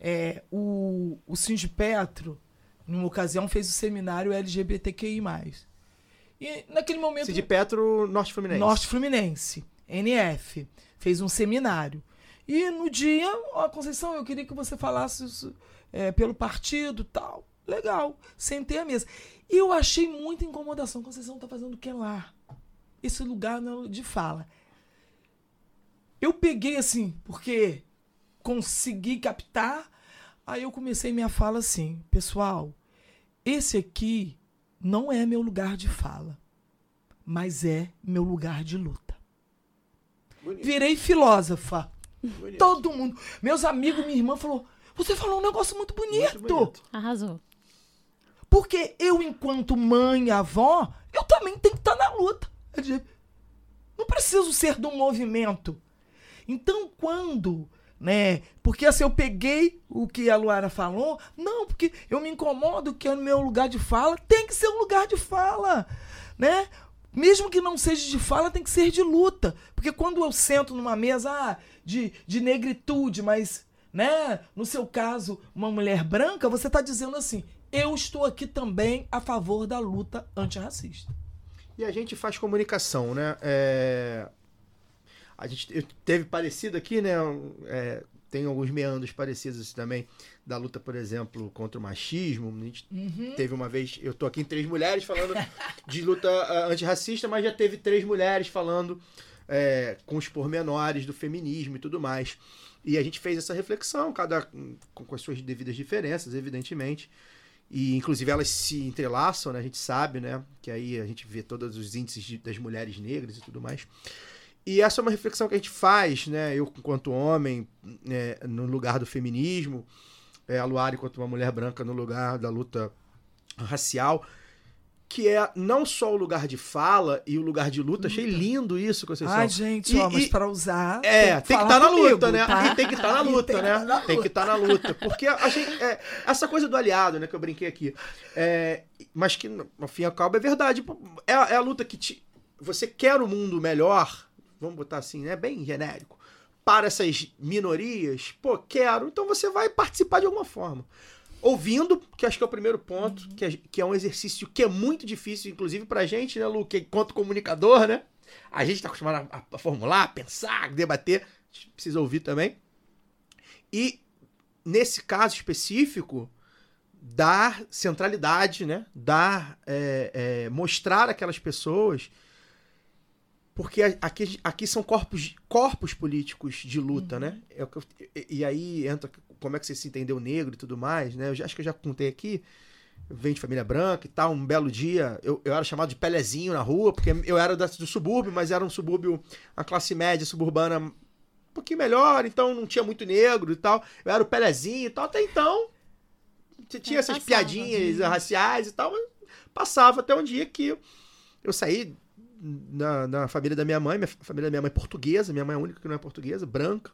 [SPEAKER 4] é, o, o Cindy Petro, numa ocasião, fez o seminário LGBTQI. E naquele momento.
[SPEAKER 1] Cid Petro, Norte Fluminense.
[SPEAKER 4] Norte Fluminense, NF, fez um seminário. E no dia, ó, Conceição, eu queria que você falasse isso, é, pelo partido e tal. Legal, sentei à mesa. E eu achei muita incomodação. Conceição tá fazendo o que lá? Esse lugar não- de fala. Eu peguei assim, porque consegui captar. Aí eu comecei minha fala assim, pessoal, esse aqui não é meu lugar de fala, mas é meu lugar de luta.
[SPEAKER 1] Bonito,
[SPEAKER 4] Virei filósofa.
[SPEAKER 1] bonito.
[SPEAKER 4] Todo mundo, meus amigos, minha irmã falou: "Você falou um negócio muito bonito".
[SPEAKER 1] Muito bonito.
[SPEAKER 3] Arrasou.
[SPEAKER 4] Porque eu, enquanto mãe e avó, eu também tenho que estar na luta. Não preciso ser do movimento. Então, quando, né? Porque assim, eu peguei o que a Luara falou, não, porque eu me incomodo que é o meu lugar de fala, tem que ser um lugar de fala, né? Mesmo que não seja de fala, tem que ser de luta. Porque quando eu sento numa mesa ah, de, de negritude, mas, né, no seu caso, uma mulher branca, você está dizendo assim: eu estou aqui também a favor da luta antirracista.
[SPEAKER 1] E a gente faz comunicação, né? É, A gente teve parecido aqui, né? É, Tem alguns meandros parecidos assim também da luta, por exemplo, contra o machismo. A gente teve uma vez, eu tô aqui em três mulheres falando de luta ah, antirracista, mas já teve três mulheres falando é, com os pormenores do feminismo e tudo mais. E a gente fez essa reflexão, cada com, com as suas devidas diferenças, evidentemente. E inclusive elas se entrelaçam, né? A gente sabe, né? Que aí a gente vê todos os índices de- das mulheres negras e tudo mais. E essa é uma reflexão que a gente faz, né? Eu, enquanto homem, né, no lugar do feminismo, é, a Luara, enquanto uma mulher branca, no lugar da luta racial, que é não só o lugar de fala e o lugar de luta. Achei lindo isso, Conceição.
[SPEAKER 4] Ai, gente,
[SPEAKER 1] E-
[SPEAKER 4] ó, mas
[SPEAKER 1] e-
[SPEAKER 4] para usar.
[SPEAKER 1] É, tem que estar na
[SPEAKER 4] comigo,
[SPEAKER 1] luta, né?
[SPEAKER 4] tá?
[SPEAKER 1] E tem que estar na
[SPEAKER 4] E
[SPEAKER 1] luta,
[SPEAKER 4] tem que
[SPEAKER 1] né?
[SPEAKER 4] tá na
[SPEAKER 1] Tem que
[SPEAKER 4] luta.
[SPEAKER 1] estar na luta. Porque a gente, é, essa coisa do aliado, né, que eu brinquei aqui, é, mas que, no fim e ao cabo, é verdade. É, a- é a luta que te, você quer o mundo melhor, vamos botar assim, né, bem genérico, para essas minorias, pô, quero, então você vai participar de alguma forma. Ouvindo, que acho que é o primeiro ponto, que, é, que é um exercício que é muito difícil, inclusive pra gente, né, Lu, que enquanto comunicador, né? A gente tá acostumado a, a formular, a pensar, debater, a gente precisa ouvir também. E nesse caso específico, dar centralidade, né? Dar, é, é, mostrar aquelas pessoas, porque a- aqui, aqui são corpos, corpos políticos de luta, né? É o que eu- e aí entra como é que você se entendeu negro e tudo mais, né? Eu já, acho que eu já contei aqui. Eu venho de família branca e tal. Um belo dia, eu, eu era chamado de Pelezinho na rua, porque eu era da- do subúrbio, mas era um subúrbio, a classe média suburbana um pouquinho melhor, então não tinha muito negro e tal. Eu era o Pelezinho e tal. Até então, t- tinha
[SPEAKER 3] É,
[SPEAKER 1] essas
[SPEAKER 3] passava.
[SPEAKER 1] piadinhas raciais e tal, mas passava até um dia que eu saí na, na família da minha mãe, minha fa- família da minha mãe é portuguesa, minha mãe é a única que não é portuguesa, branca.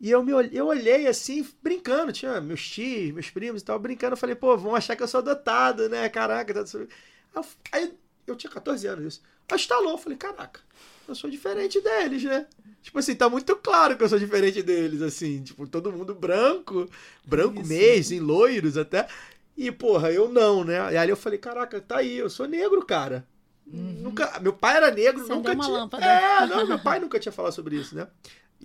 [SPEAKER 1] E eu, me, eu olhei assim, brincando, tinha meus tios, meus primos e tal, brincando. Eu falei, pô, vão achar que eu sou adotado, né? Caraca. tá- Aí eu, tinha 14 anos isso. Aí estalou, eu falei, caraca, eu sou diferente deles, né? Tipo assim, tá muito claro que eu sou diferente deles, assim. Tipo, todo mundo branco, branco
[SPEAKER 4] Isso.
[SPEAKER 1] mesmo, em loiros até. E, porra, eu não, né? E aí eu falei, caraca, tá aí, eu sou negro, cara. Nunca, meu pai era negro, nunca
[SPEAKER 3] uma
[SPEAKER 1] tinha.
[SPEAKER 3] lâmpada.
[SPEAKER 1] É, não, meu pai nunca tinha falado sobre isso, né?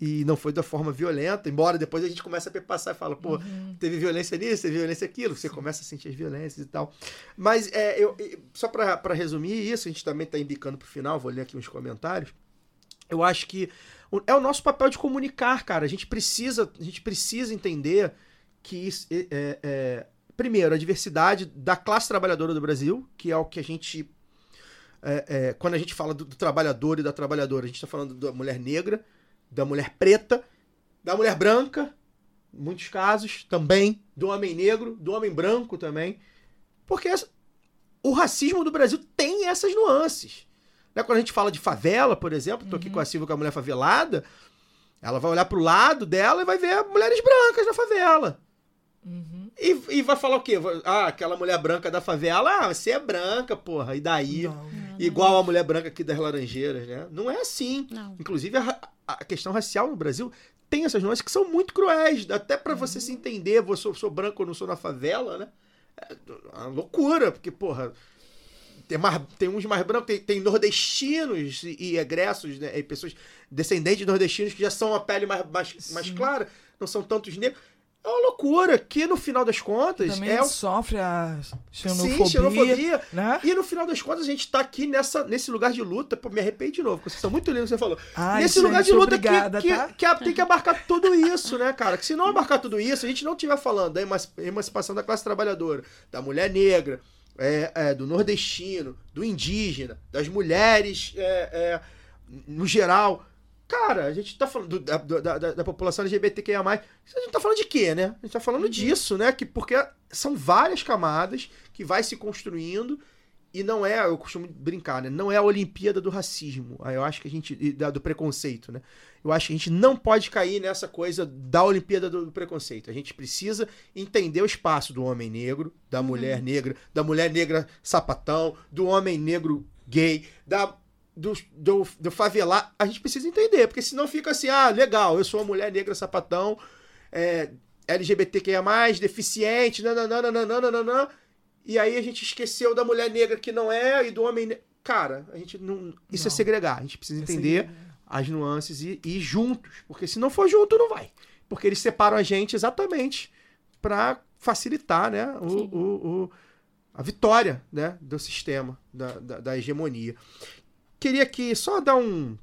[SPEAKER 1] E não foi da forma violenta, embora depois a gente começa a perpassar e fala, pô, teve violência nisso, teve violência aquilo, você começa a sentir as violências e tal. Mas é, eu, só pra resumir isso, a gente também tá embicando pro final, vou ler aqui uns comentários. Eu acho que o- é o nosso papel de comunicar, cara. A gente precisa, a gente precisa entender que isso, é, é- é- primeiro, a diversidade da classe trabalhadora do Brasil, que é o que a gente é, é, quando a gente fala do, do trabalhador e da trabalhadora, a gente está falando da mulher negra, da mulher preta, da mulher branca, em muitos casos também, do homem negro, do homem branco também. Porque o racismo do Brasil tem essas nuances. Né? Quando a gente fala de favela, por exemplo, tô aqui com a Silvia, com a mulher favelada, ela vai olhar pro lado dela e vai ver mulheres brancas na favela. E, e vai falar o quê? Ah, aquela mulher branca da favela, ah, você é branca, porra, e daí?
[SPEAKER 4] Não.
[SPEAKER 1] Igual a mulher branca aqui das Laranjeiras, né? Não é assim.
[SPEAKER 3] Não.
[SPEAKER 1] Inclusive, a, a questão racial no Brasil tem essas nuances que são muito cruéis. Até pra você se entender, vou sou, sou branco ou não sou na favela, né? É uma loucura, porque, porra, tem, mais, tem uns mais brancos, tem, tem nordestinos e, e egressos, né? E pessoas descendentes de nordestinos que já são a pele mais, mais, mais clara, não são tantos negros. É uma loucura, que no final das contas
[SPEAKER 4] Também
[SPEAKER 1] é o
[SPEAKER 4] sofre a xenofobia.
[SPEAKER 1] Sim, xenofobia.
[SPEAKER 4] Né?
[SPEAKER 1] E no final das contas, a gente tá aqui nessa, nesse lugar de luta. Pô, me arrependo de novo, porque vocês são muito lindos, você falou.
[SPEAKER 4] Ai,
[SPEAKER 1] nesse lugar de
[SPEAKER 4] gente,
[SPEAKER 1] luta
[SPEAKER 4] obrigada,
[SPEAKER 1] que, que,
[SPEAKER 4] tá?
[SPEAKER 1] que a- tem que abarcar tudo isso, né, cara? Que se não abarcar tudo isso, a gente não estiver falando da emanci- emancipação da classe trabalhadora, da mulher negra, é, é, do nordestino, do indígena, das mulheres é, é, no geral. Cara, a gente tá falando do- da, da, da- população LGBTQIA+. A gente tá falando de quê, né? A gente tá falando disso, né? Que, porque são várias camadas que vai se construindo e não é, eu costumo brincar, né? Não é a Olimpíada do racismo. Eu acho que a gente. do preconceito, né? Eu acho que a gente não pode cair nessa coisa da Olimpíada do, do preconceito. A gente precisa entender o espaço do homem negro, da mulher negra, da mulher negra sapatão, do homem negro gay, da, do, do, do favelar. A gente precisa entender, porque senão fica assim, ah, legal, eu sou uma mulher negra sapatão, é, LGBTQIA+, deficiente, nananana, e aí a gente esqueceu da mulher negra que não é e do homem. Cara, a gente não. Isso é
[SPEAKER 4] Não.
[SPEAKER 1] segregar. A gente precisa
[SPEAKER 4] É
[SPEAKER 1] entender
[SPEAKER 4] segregar.
[SPEAKER 1] as nuances e, e ir juntos. Porque se não for junto, não vai. Porque eles separam a gente exatamente para facilitar né, o, o, o- a vitória né, do sistema, da, da, da hegemonia. Queria aqui só dar um.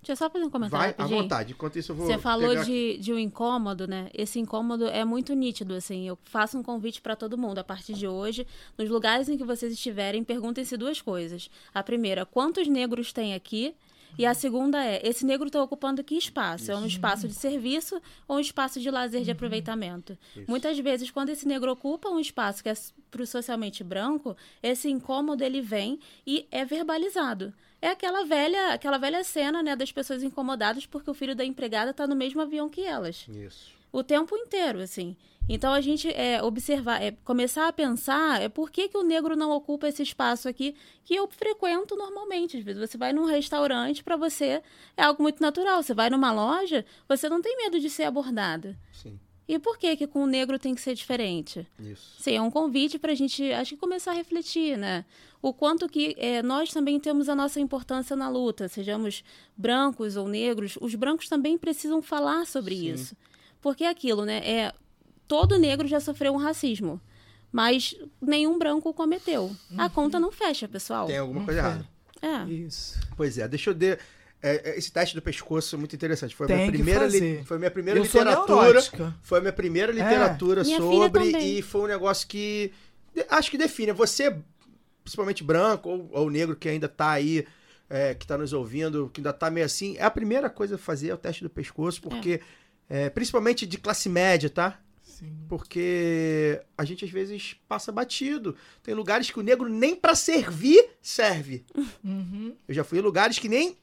[SPEAKER 3] Deixa eu só fazer um comentário
[SPEAKER 1] Vai à vontade. Enquanto isso, eu vou.
[SPEAKER 3] Você falou
[SPEAKER 1] pegar-
[SPEAKER 3] de, de um incômodo, né? Esse incômodo é muito nítido, assim. Eu faço um convite para todo mundo. A partir de hoje, nos lugares em que vocês estiverem, perguntem-se duas coisas. A primeira, quantos negros tem aqui? E a segunda é, esse negro está ocupando que espaço? É um espaço de serviço ou um espaço de lazer, de aproveitamento? Muitas vezes, quando esse negro ocupa um espaço que é para o socialmente branco, esse incômodo ele vem e é verbalizado. É aquela velha, aquela velha cena, né, das pessoas incomodadas porque o filho da empregada está no mesmo avião que elas
[SPEAKER 1] Isso.
[SPEAKER 3] o tempo inteiro, assim. Então a gente é observar, é começar a pensar é por que, que o negro não ocupa esse espaço aqui que eu frequento normalmente. Às vezes você vai num restaurante, para você é algo muito natural. Você vai numa loja, você não tem medo de ser abordada.
[SPEAKER 1] Sim.
[SPEAKER 3] E por que que com o negro tem que ser diferente?
[SPEAKER 1] Isso.
[SPEAKER 3] Sim, é um convite para a gente, acho que começar a refletir, né? O quanto que eh, nós também temos a nossa importância na luta, sejamos brancos ou negros, os brancos também precisam falar sobre
[SPEAKER 1] Sim.
[SPEAKER 3] isso. Porque é aquilo, né? É, todo negro já sofreu um racismo, mas nenhum branco o cometeu. A conta não fecha, pessoal.
[SPEAKER 1] Tem alguma
[SPEAKER 4] Não
[SPEAKER 1] coisa errada.
[SPEAKER 3] É.
[SPEAKER 4] Isso.
[SPEAKER 1] Pois é, deixa eu ver. É, é, esse teste do pescoço é muito interessante. Foi a minha primeira, li- foi a minha primeira
[SPEAKER 4] Eu
[SPEAKER 1] literatura. Foi a minha primeira literatura
[SPEAKER 3] Minha filha
[SPEAKER 1] sobre e foi um negócio que acho que define. Você, principalmente branco ou, ou negro que ainda tá aí, é, que tá nos ouvindo, que ainda tá meio assim, é a primeira coisa a fazer é o teste do pescoço, porque é, principalmente de classe média, tá?
[SPEAKER 4] Sim.
[SPEAKER 1] Porque a gente às vezes passa batido. Tem lugares que o negro nem pra servir serve.
[SPEAKER 4] Uhum.
[SPEAKER 1] Eu já fui em lugares que nem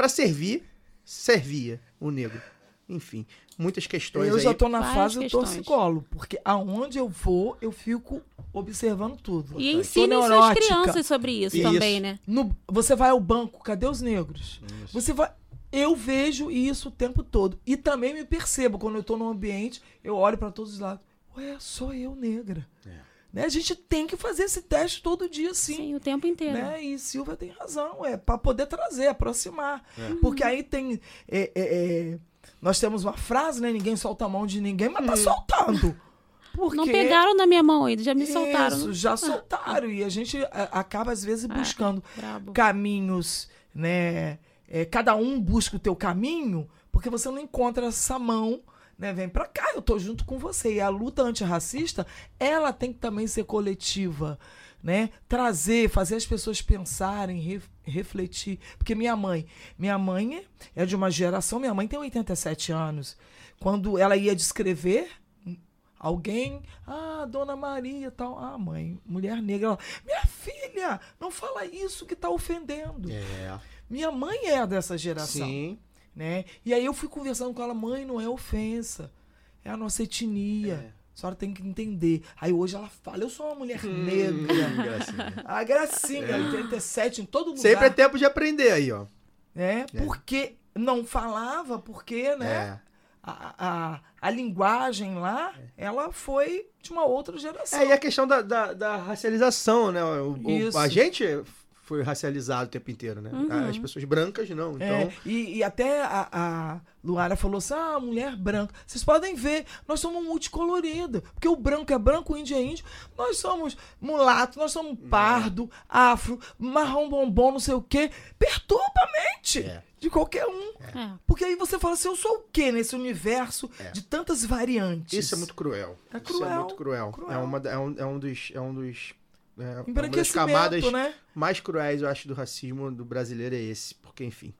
[SPEAKER 1] pra servir servia o negro. Enfim, muitas questões
[SPEAKER 4] Eu
[SPEAKER 1] aí.
[SPEAKER 4] já tô na
[SPEAKER 3] Várias
[SPEAKER 4] fase do
[SPEAKER 3] questões.
[SPEAKER 4] torcicolo, porque aonde eu vou, eu fico observando tudo.
[SPEAKER 3] E ensinem suas crianças sobre isso,
[SPEAKER 1] Isso.
[SPEAKER 3] também, né?
[SPEAKER 4] No- você vai ao banco, cadê os negros?
[SPEAKER 1] Isso.
[SPEAKER 4] Você vai. Eu vejo isso o tempo todo. E também me percebo, quando eu tô num ambiente, eu olho para todos os lados. Ué, sou eu negra.
[SPEAKER 1] É.
[SPEAKER 4] Né? A gente tem que fazer esse teste todo dia, sim.
[SPEAKER 3] Sim, o tempo inteiro.
[SPEAKER 4] Né? E Silvia tem razão, é para poder trazer, aproximar.
[SPEAKER 1] É.
[SPEAKER 4] Porque aí tem. é, é, é, nós temos uma frase, né? Ninguém solta a mão de ninguém, mas tá soltando. Porque
[SPEAKER 3] Não pegaram na minha mão ainda, já me soltaram.
[SPEAKER 4] Isso, já soltaram. E a gente a- acaba, às vezes, buscando
[SPEAKER 3] Brabo.
[SPEAKER 4] caminhos, né? é, cada um busca o teu caminho, porque você não encontra essa mão, né? Vem pra cá, eu tô junto com você. E a luta antirracista, ela tem que também ser coletiva, né? Trazer, fazer as pessoas pensarem, ref- refletir. Porque minha mãe, minha mãe é- é de uma geração, minha mãe tem 87 anos. Quando ela ia descrever alguém, ah, Dona Maria, tal, ah, mãe, mulher negra, ela, minha filha, não fala isso que tá ofendendo.
[SPEAKER 1] É.
[SPEAKER 4] Minha mãe é dessa geração,
[SPEAKER 1] Sim.
[SPEAKER 4] Né? E aí eu fui conversando com ela, mãe, não é ofensa, é a nossa etnia, A senhora tem que entender. Aí hoje ela fala, eu sou uma mulher
[SPEAKER 1] Hum,
[SPEAKER 4] negra.
[SPEAKER 1] gracinha.
[SPEAKER 4] A gracinha, 87, em todo lugar.
[SPEAKER 1] Sempre é tempo de aprender aí, ó.
[SPEAKER 4] É, porque não falava, porque, né?
[SPEAKER 1] É.
[SPEAKER 4] A, a, a linguagem lá, ela foi de uma outra geração.
[SPEAKER 1] É, e a questão da, da, da racialização, né? O- o- a gente foi racializado o tempo inteiro, né?
[SPEAKER 3] Uhum.
[SPEAKER 1] As pessoas brancas não. Então,
[SPEAKER 4] É, e, e até a, a Luara falou assim: ah, mulher branca. Vocês podem ver, nós somos multicoloridas. Porque o branco é branco, o índio é índio. Nós somos mulato, nós somos pardo, afro, marrom bombom, não sei o quê. Perturba a mente
[SPEAKER 1] É.
[SPEAKER 4] de qualquer um.
[SPEAKER 3] É.
[SPEAKER 4] Porque aí você fala assim: eu sou o quê nesse universo de tantas variantes?
[SPEAKER 1] isso é muito cruel.
[SPEAKER 4] É
[SPEAKER 1] Isso é
[SPEAKER 4] cruel,
[SPEAKER 1] muito cruel.
[SPEAKER 4] cruel.
[SPEAKER 1] É, uma, é, um, é um dos. É um dos é, uma das
[SPEAKER 4] Embranquecimento,
[SPEAKER 1] camadas
[SPEAKER 4] né?
[SPEAKER 1] mais cruéis, eu acho, do racismo do brasileiro é esse. Porque, enfim.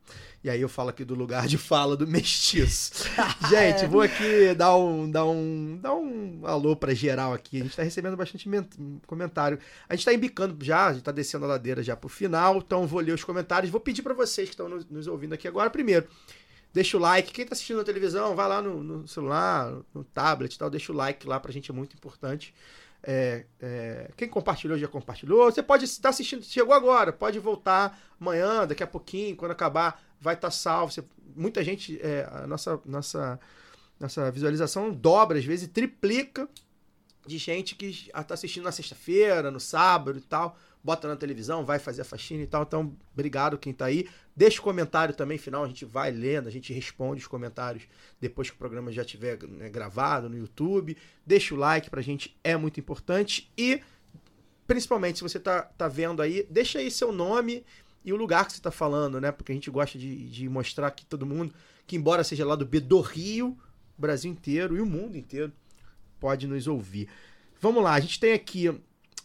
[SPEAKER 1] E aí eu falo aqui do lugar de fala do mestiço. Gente, vou aqui dar um, dar um, dar um alô pra geral aqui. A gente tá recebendo bastante men- comentário. A gente tá embicando já, a gente tá descendo a ladeira já pro final. Então vou ler os comentários. Vou pedir pra vocês que estão nos, nos ouvindo aqui agora, primeiro. Deixa o like. Quem tá assistindo na televisão, vai lá no, no celular, no tablet e tal. Deixa o like lá pra gente, é muito importante. É, é, quem compartilhou já compartilhou. Você pode estar assistindo, chegou agora, pode voltar amanhã, daqui a pouquinho, quando acabar, vai estar salvo. Você- muita gente, é, a nossa, nossa, nossa visualização dobra, às vezes triplica de gente que está assistindo na sexta-feira, no sábado e tal. Bota na televisão, vai fazer a faxina e tal. Então, obrigado quem tá aí. Deixa o comentário também, final, a gente vai lendo, a gente responde os comentários depois que o programa já estiver né, gravado no YouTube. Deixa o like pra gente, é muito importante. E, principalmente, se você tá, tá vendo aí, deixa aí seu nome e o lugar que você tá falando, né? Porque a gente gosta de, de mostrar que todo mundo, que embora seja lá do B do Rio, o Brasil inteiro e o mundo inteiro pode nos ouvir. Vamos lá, a gente tem aqui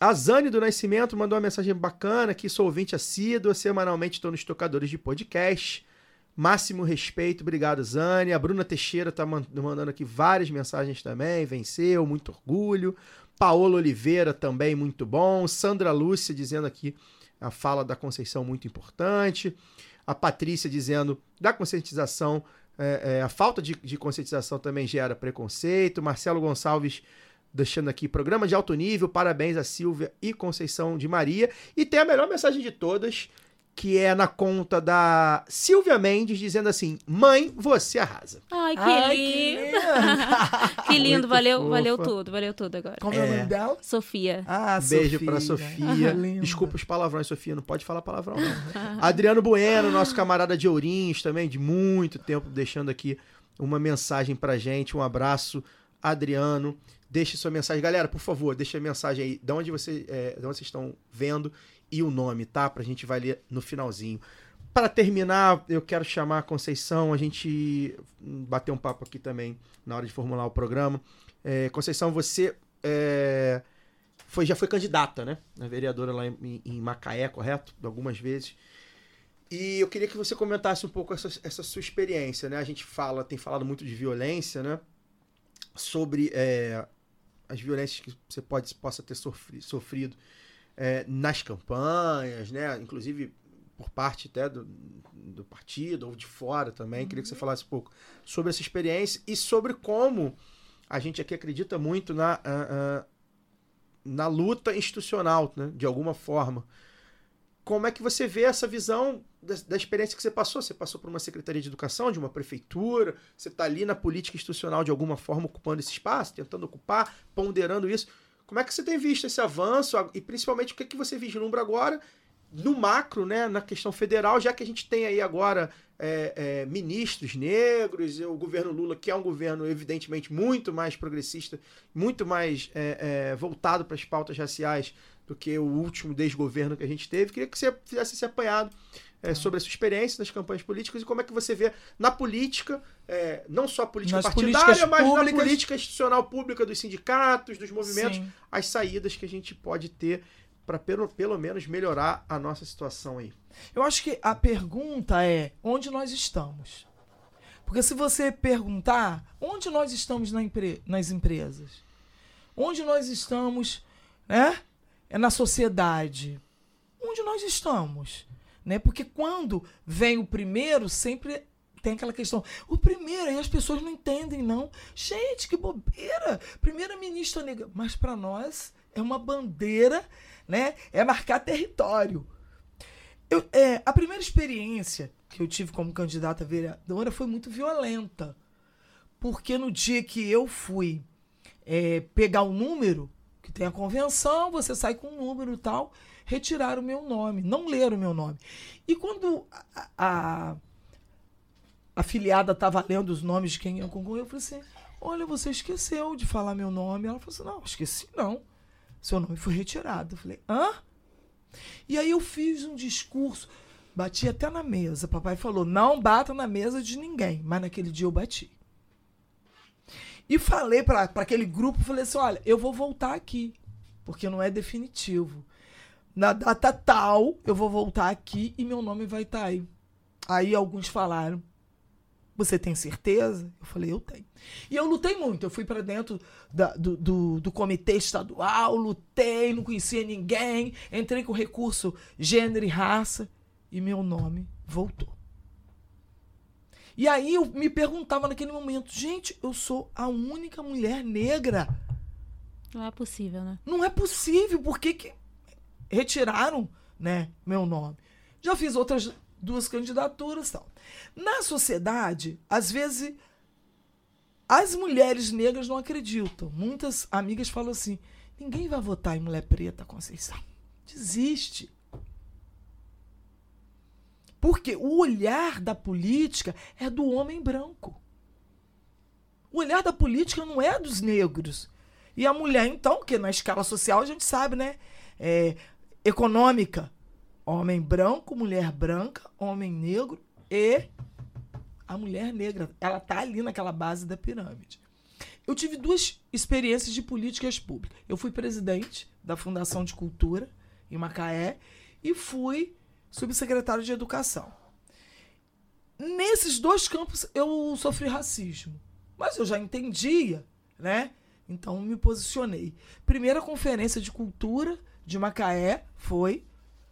[SPEAKER 1] a Zane do Nascimento mandou uma mensagem bacana que sou ouvinte assídua, semanalmente estou nos tocadores de podcast. Máximo respeito, obrigado Zane. A Bruna Teixeira tá man- mandando aqui várias mensagens também, venceu, muito orgulho. Paola Oliveira também, muito bom. Sandra Lúcia dizendo aqui a fala da Conceição muito importante. A Patrícia dizendo da conscientização, é, é, a falta de, de conscientização também gera preconceito. Marcelo Gonçalves deixando aqui programa de alto nível, parabéns a Silvia e Conceição de Maria. E tem a melhor mensagem de todas, que é na conta da Silvia Mendes, dizendo assim: Mãe, você arrasa.
[SPEAKER 3] Ai, que
[SPEAKER 4] Ai,
[SPEAKER 3] lindo.
[SPEAKER 4] lindo.
[SPEAKER 3] Que lindo,
[SPEAKER 1] Muito
[SPEAKER 3] valeu,
[SPEAKER 1] fofa.
[SPEAKER 3] valeu tudo, valeu tudo agora.
[SPEAKER 4] Como é o
[SPEAKER 1] É.
[SPEAKER 4] nome dela?
[SPEAKER 3] Sofia.
[SPEAKER 4] Ah,
[SPEAKER 1] Beijo
[SPEAKER 4] Sofia.
[SPEAKER 1] pra Sofia.
[SPEAKER 4] Linda.
[SPEAKER 1] Desculpa os palavrões, Sofia, não pode falar palavrão, não. Adriano Bueno, nosso camarada de Ourinhos também, de muito tempo, deixando aqui uma mensagem pra gente. Um abraço, Adriano. Deixe sua mensagem. Galera, por favor, deixe a mensagem aí de onde, você, é, de onde vocês estão vendo e o nome, tá? Pra gente vai ler no finalzinho. Para terminar, eu quero chamar a Conceição, a gente bater um papo aqui também na hora de formular o programa. É, Conceição, você é, foi, já foi candidata, né? Na vereadora lá em, em Macaé, correto? Algumas vezes. E eu queria que você comentasse um pouco essa, essa sua experiência, né? A gente fala, tem falado muito de violência, né? Sobre é, as violências que você pode, possa ter sofri, sofrido é, nas campanhas, né? Inclusive por parte até do, do partido ou de fora também. Queria que você falasse um pouco sobre essa experiência e sobre como a gente aqui acredita muito na, ah, ah, na luta institucional, né? De alguma forma. Como é que você vê essa visão da, da experiência que você passou? Você passou por uma secretaria de educação, de uma prefeitura, você está ali na política institucional de alguma forma ocupando esse espaço, tentando ocupar, ponderando isso. Como é que você tem visto esse avanço e principalmente o que, é que você vislumbra agora no macro, né, na questão federal, já que a gente tem aí agora é, é, ministros negros, o governo Lula, que é um governo evidentemente muito mais progressista, muito mais é, é, voltado para as pautas raciais do que o último desgoverno que a gente teve. Queria que você fizesse esse apanhado é, sobre a sua experiência nas campanhas políticas e como é que você vê na política, é, não só a política
[SPEAKER 4] Nas
[SPEAKER 1] partidária, mas na
[SPEAKER 4] públicas.
[SPEAKER 1] política institucional pública dos sindicatos, dos movimentos,
[SPEAKER 4] Sim.
[SPEAKER 1] as saídas que a gente pode ter para pelo, pelo menos melhorar a nossa situação aí.
[SPEAKER 4] Eu acho que a pergunta é onde nós estamos. Porque se você perguntar onde nós estamos na empre- nas empresas, onde nós estamos, né? É na sociedade. Onde nós estamos, né? Porque quando vem o primeiro, sempre tem aquela questão. O primeiro, aí as pessoas não entendem, não. Gente, que bobeira! Primeira-ministra negra. Mas para nós é uma bandeira, né? É marcar território. Eu, é, a primeira experiência que eu tive como candidata a vereadora foi muito violenta. Porque no dia que eu fui é, pegar o número, que tem a convenção, você sai com um número e tal, retiraram o meu nome, não leram o meu nome. E quando a, a, a filiada estava lendo os nomes de quem ia concorrer, eu falei assim: olha, você esqueceu de falar meu nome. Ela falou assim: não, esqueci não. Seu nome foi retirado. Eu falei: hã? E aí eu fiz um discurso, bati até na mesa. Papai falou: não bata na mesa de ninguém. Mas naquele dia eu bati. E falei para aquele grupo, falei assim, olha, eu vou voltar aqui, porque não é definitivo. Na data tal, eu vou voltar aqui e meu nome vai estar tá aí. Aí alguns falaram, você tem certeza? Eu falei, eu tenho. E eu lutei muito. Eu fui para dentro da, do, do, do, comitê estadual, lutei, não conhecia ninguém, entrei com recurso gênero e raça e meu nome voltou. E aí eu me perguntava naquele momento, gente, eu sou a única mulher negra.
[SPEAKER 3] Não é possível, né?
[SPEAKER 4] Não é possível, por que, que retiraram, né, meu nome? Já fiz outras duas candidaturas, tal. Na sociedade, às vezes as mulheres negras não acreditam. Muitas amigas falam assim: ninguém vai votar em mulher preta, Conceição. Desiste. Porque o olhar da política é do homem branco. O olhar da política não é dos negros. E a mulher, então, que na escala social a gente sabe, né? É, econômica, homem branco, mulher branca, homem negro e a mulher negra. Ela tá ali naquela base da pirâmide. Eu tive duas experiências de políticas públicas. Eu fui presidente da Fundação de Cultura em Macaé e fui subsecretário de Educação. Nesses dois campos eu sofri racismo, mas eu já entendia, né? Então me posicionei. Primeira conferência de cultura de Macaé foi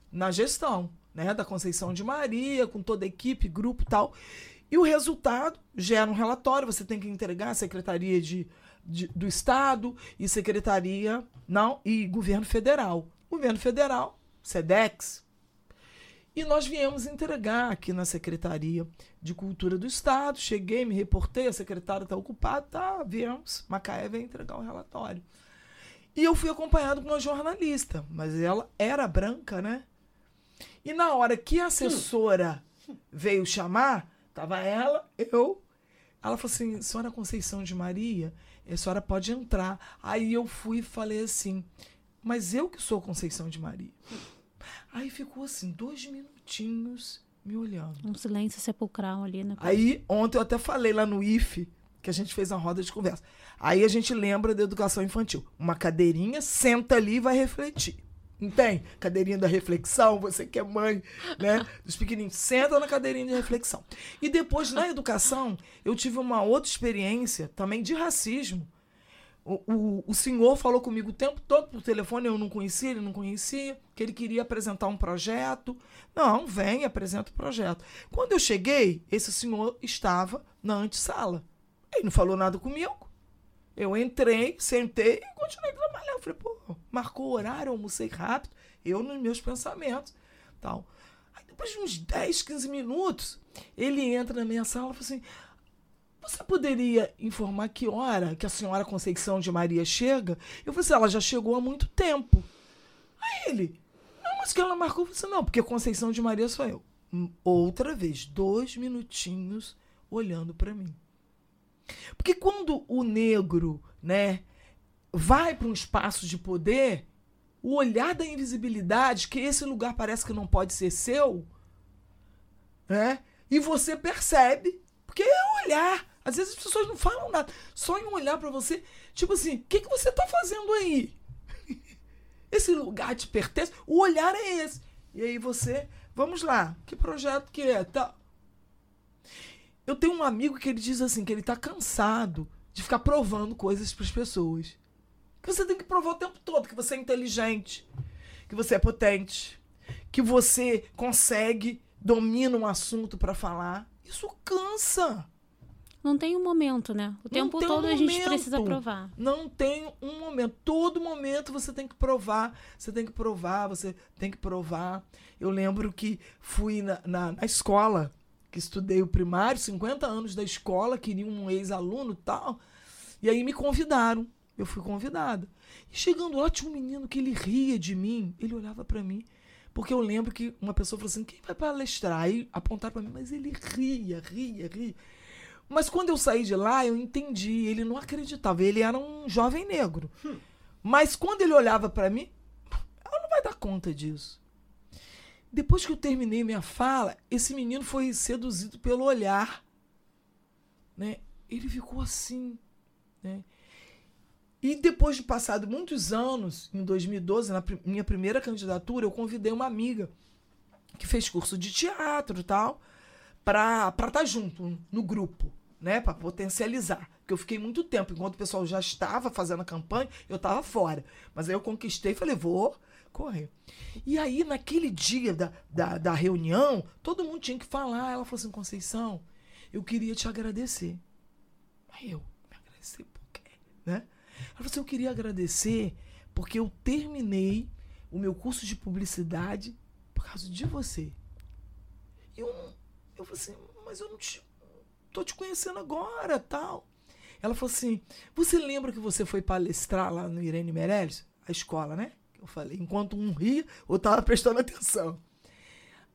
[SPEAKER 4] na gestão, né, da Conceição de Maria, com toda a equipe, grupo, tal. E o resultado gera um relatório, você tem que entregar à Secretaria de, de do Estado e Secretaria, não, e Governo Federal. Governo Federal, SEDEX, e nós viemos entregar aqui na Secretaria de Cultura do Estado. Cheguei, me reportei, a secretária está ocupada, tá, viemos, Macaé veio entregar o um relatório. E eu fui acompanhado com uma jornalista, mas ela era branca, né? E na hora que a assessora veio chamar, tava ela, eu. Ela falou assim: senhora Conceição de Maria, a senhora pode entrar. Aí eu fui e falei assim: mas eu que sou Conceição de Maria. Aí ficou assim, dois minutinhos me olhando.
[SPEAKER 3] Um silêncio sepulcral ali, né?
[SPEAKER 4] Aí, ontem eu até falei lá no IFE, que a gente fez uma roda de conversa. Aí a gente lembra da educação infantil. Uma cadeirinha, senta ali e vai refletir. Entende? Cadeirinha da reflexão, você que é mãe, né? Dos pequenininhos, senta na cadeirinha de reflexão. E depois, na educação, eu tive uma outra experiência também de racismo o, o, o senhor falou comigo o tempo todo por telefone, eu não conhecia, ele não conhecia, que ele queria apresentar um projeto. Não, vem, apresenta o projeto. Quando eu cheguei, esse senhor estava na antessala. Ele não falou nada comigo. Eu entrei, sentei e continuei trabalhando. Eu falei, pô, marcou o horário, almocei rápido, eu nos meus pensamentos. tal. Aí depois de uns 10, 15 minutos, ele entra na minha sala e fala assim: você poderia informar que hora que a senhora Conceição de Maria chega? Eu falei assim, ela já chegou há muito tempo. Aí ele, não, mas que ela marcou. você não, porque Conceição de Maria sou eu. Hum, outra vez, dois minutinhos olhando para mim. Porque quando o negro, né, vai para um espaço de poder, o olhar da invisibilidade, que esse lugar parece que não pode ser seu, né? E você percebe, porque é o olhar. Às vezes as pessoas não falam nada, só em olhar para você, tipo assim, o que, que você tá fazendo aí? Esse lugar te pertence? O olhar é esse. E aí você, vamos lá, que projeto que é? Tá. Eu tenho um amigo que ele diz assim, que ele tá cansado de ficar provando coisas para as pessoas. Que você tem que provar o tempo todo que você é inteligente, que você é potente, que você consegue, domina um assunto para falar. Isso cansa.
[SPEAKER 3] Não tem um momento, né? O tempo
[SPEAKER 4] tem um
[SPEAKER 3] todo a gente precisa provar.
[SPEAKER 4] Não tem um momento. Todo momento você tem que provar. Você tem que provar, você tem que provar. Eu lembro que fui na, na, na escola, que estudei o primário, 50 anos da escola, queria um ex-aluno e tal. E aí me convidaram. Eu fui convidada. E chegando lá, tinha um menino que ele ria de mim. Ele olhava pra mim. Porque eu lembro que uma pessoa falou assim: quem vai palestrar? Aí apontaram pra mim, mas ele ria, ria, ria. Mas quando eu saí de lá, eu entendi. Ele não acreditava. Ele era um jovem negro. Mas quando ele olhava pra mim, ela não vai dar conta disso. Depois que eu terminei minha fala, esse menino foi seduzido pelo olhar. Né? Ele ficou assim. Né? E depois de passado muitos anos, em 2012, na minha primeira candidatura, eu convidei uma amiga que fez curso de teatro e tal, pra estar tá junto no grupo, né? Pra potencializar. Porque eu fiquei muito tempo, enquanto o pessoal já estava fazendo a campanha, eu estava fora. Mas aí eu conquistei e falei, vou correr. E aí, naquele dia da, da, da reunião, todo mundo tinha que falar. Ela falou assim, Conceição, eu queria te agradecer. Aí eu, me agradecer por quê? Né? Ela falou assim, eu queria agradecer porque eu terminei o meu curso de publicidade por causa de você. Eu, eu falei assim, mas eu não te, tô te conhecendo agora, tal. Ela falou assim, você lembra que você foi palestrar lá no Irene Meirelles? A escola, né? Eu falei, enquanto um ria, eu tava prestando atenção.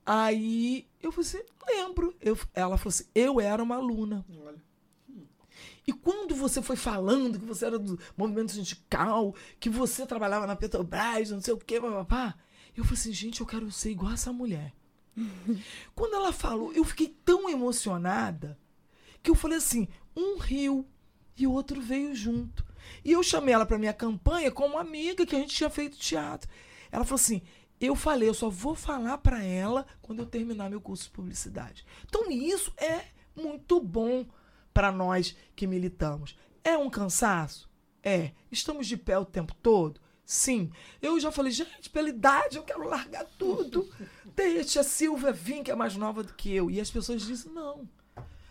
[SPEAKER 4] Aí eu falei assim, lembro. Eu, ela falou assim, eu era uma aluna. E quando você foi falando que você era do movimento sindical, que você trabalhava na Petrobras, não sei o quê, papapá, eu falei assim, gente, eu quero ser igual essa mulher. quando ela falou, eu fiquei tão emocionada que eu falei assim, um riu e o outro veio junto. E eu chamei ela para minha campanha como amiga que a gente tinha feito teatro. Ela falou assim: eu falei, eu só vou falar para ela quando eu terminar meu curso de publicidade. Então isso é muito bom para nós que militamos. É um cansaço? É. Estamos de pé o tempo todo? Sim. Eu já falei, gente, pela idade eu quero largar tudo. Deixa a Silvia vir, que é mais nova do que eu. E as pessoas dizem, não.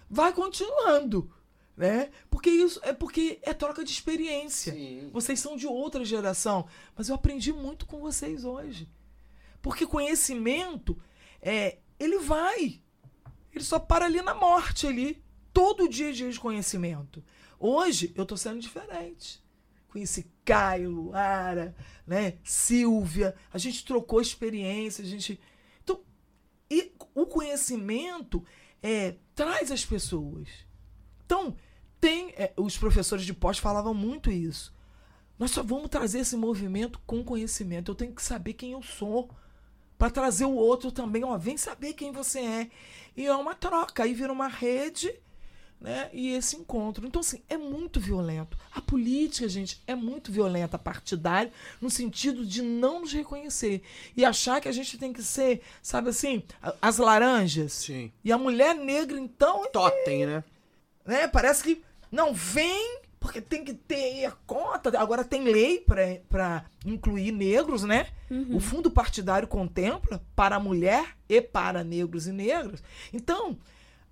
[SPEAKER 4] Vai continuando. Né? Porque isso é porque é troca de experiência.
[SPEAKER 1] Sim.
[SPEAKER 4] Vocês são de outra geração, mas eu aprendi muito com vocês hoje. Porque conhecimento é, ele vai. Ele só para ali na morte ali. Todo dia é dia de conhecimento. Hoje eu tô sendo diferente. Conheci Caio, Luara, né? Silvia. A gente trocou experiência, a gente. Então, e o conhecimento é, traz as pessoas. Então, tem. é, os professores de pós falavam muito isso. Nós só vamos trazer esse movimento com conhecimento. Eu tenho que saber quem eu sou. Para trazer o outro também, ó, vem saber quem você é. E é uma troca, aí vira uma rede, né? E esse encontro. Então, assim, é muito violento. A política, gente, é muito violenta, partidária, no sentido de não nos reconhecer. E achar que a gente tem que ser, sabe assim, as laranjas.
[SPEAKER 1] Sim.
[SPEAKER 4] E a mulher negra, então,
[SPEAKER 1] Totem, né?
[SPEAKER 4] né? Parece que não vem porque tem que ter a cota. Agora tem lei para incluir negros, né? O fundo partidário contempla para a mulher e para negros e negras. Então,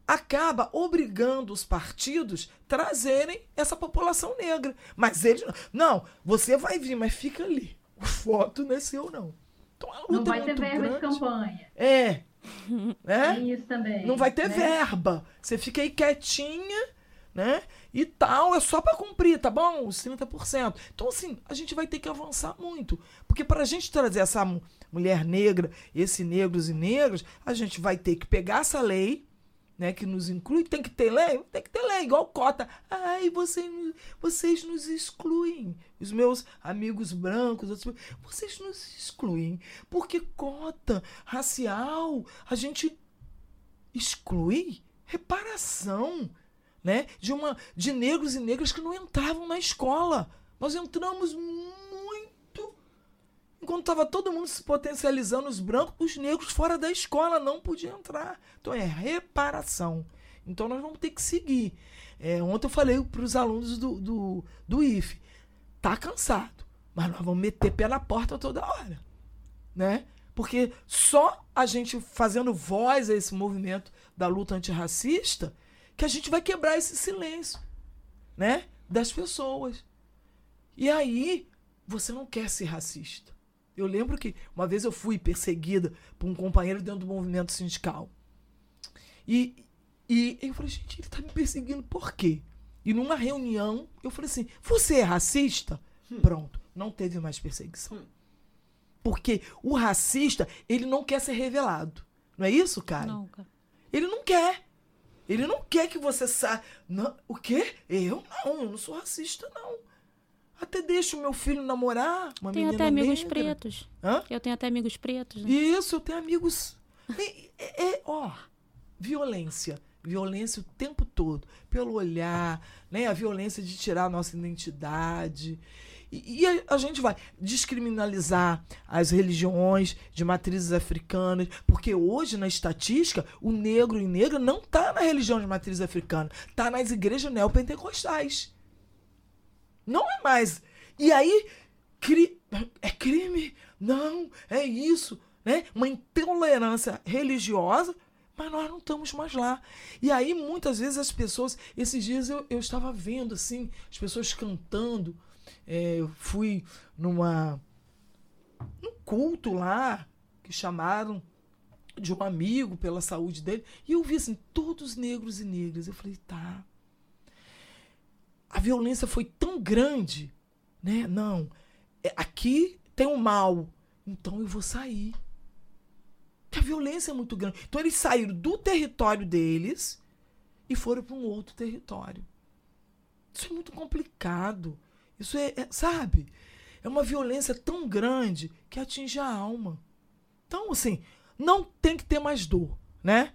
[SPEAKER 4] acaba obrigando os partidos trazerem essa população negra. Mas eles não, você vai vir, mas fica ali. O voto não é seu não. Então a luta
[SPEAKER 2] Não vai
[SPEAKER 4] é
[SPEAKER 2] ter verba de
[SPEAKER 4] grande.
[SPEAKER 2] campanha.
[SPEAKER 4] É. né?
[SPEAKER 2] Tem isso também.
[SPEAKER 4] Não vai ter
[SPEAKER 2] né?
[SPEAKER 4] verba. Você fica aí quietinha, né? E tal, é só para cumprir, tá bom? Os 30%. Então, assim, a gente vai ter que avançar muito. Porque para a gente trazer essa mu- mulher negra, esse negros e negras, a gente vai ter que pegar essa lei, né? Que nos inclui. Tem que ter lei? Tem que ter lei, igual cota. Ai, você, vocês nos excluem. Os meus amigos brancos, outros, vocês nos excluem. Porque cota racial, a gente exclui reparação, né? De uma de negros e negras que não entravam na escola. Nós entramos muito enquanto estava todo mundo se potencializando os brancos, os negros fora da escola não podiam entrar. Então é reparação. Então nós vamos ter que seguir. É, ontem eu falei para os alunos do, do, do IFE, tá cansado, mas nós vamos meter pé na porta toda hora né? Porque só a gente fazendo voz a esse movimento da luta antirracista que a gente vai quebrar esse silêncio, né? Das pessoas. E aí, você não quer ser racista. Eu lembro que uma vez eu fui perseguida por um companheiro dentro do movimento sindical. E, e eu falei, gente, ele tá me perseguindo por quê? E numa reunião, eu falei assim: você é racista? Pronto, não teve mais perseguição. Porque o racista, ele não quer ser revelado. Não é isso, cara?
[SPEAKER 3] Nunca.
[SPEAKER 4] Ele não quer. Ele não quer que você saiba. O quê? Eu não, eu não sou racista, não. Até deixo meu filho namorar uma
[SPEAKER 3] Tenho até amigos
[SPEAKER 4] negra.
[SPEAKER 3] pretos.
[SPEAKER 4] Hã?
[SPEAKER 3] Eu tenho até amigos pretos. Né?
[SPEAKER 4] Isso, eu tenho amigos. É, é- ó, violência. Violência o tempo todo. Pelo olhar, né? A violência de tirar a nossa identidade. E, a, gente vai descriminalizar as religiões de matrizes africanas, porque hoje, na estatística, o negro e negra não tá na religião de matriz africana, tá nas igrejas neopentecostais. Não é mais. E aí, cri- é crime? Não, é isso. Né? Uma intolerância religiosa, mas nós não estamos mais lá. E aí, muitas vezes, as pessoas. Esses dias eu, eu estava vendo, assim, as pessoas cantando. É, eu fui numa. num culto lá, que chamaram de um amigo pela saúde dele. E eu vi, assim, todos negros e negras. Eu falei, tá a violência foi tão grande, né? Não, é, aqui tem um mal, então eu vou sair. A violência é muito grande. Então eles saíram do território deles e foram para um outro território. Isso é muito complicado. Isso é, é, sabe? É uma violência tão grande que atinge a alma. Então, assim, não tem que ter mais dor, né?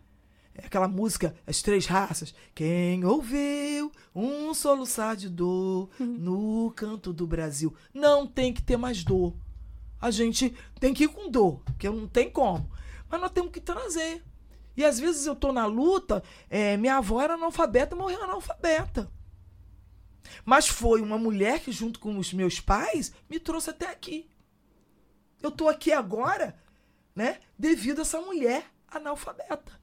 [SPEAKER 4] É aquela música, As Três Raças. Quem ouviu um soluçar de dor no canto do Brasil. Não tem que ter mais dor. A gente tem que ir com dor, porque não tem como. Mas nós temos que trazer. E às vezes eu tô na luta, é, minha avó era analfabeta, morreu analfabeta. Mas foi uma mulher que, junto com os meus pais, me trouxe até aqui. Eu tô aqui agora, né, devido a essa mulher analfabeta.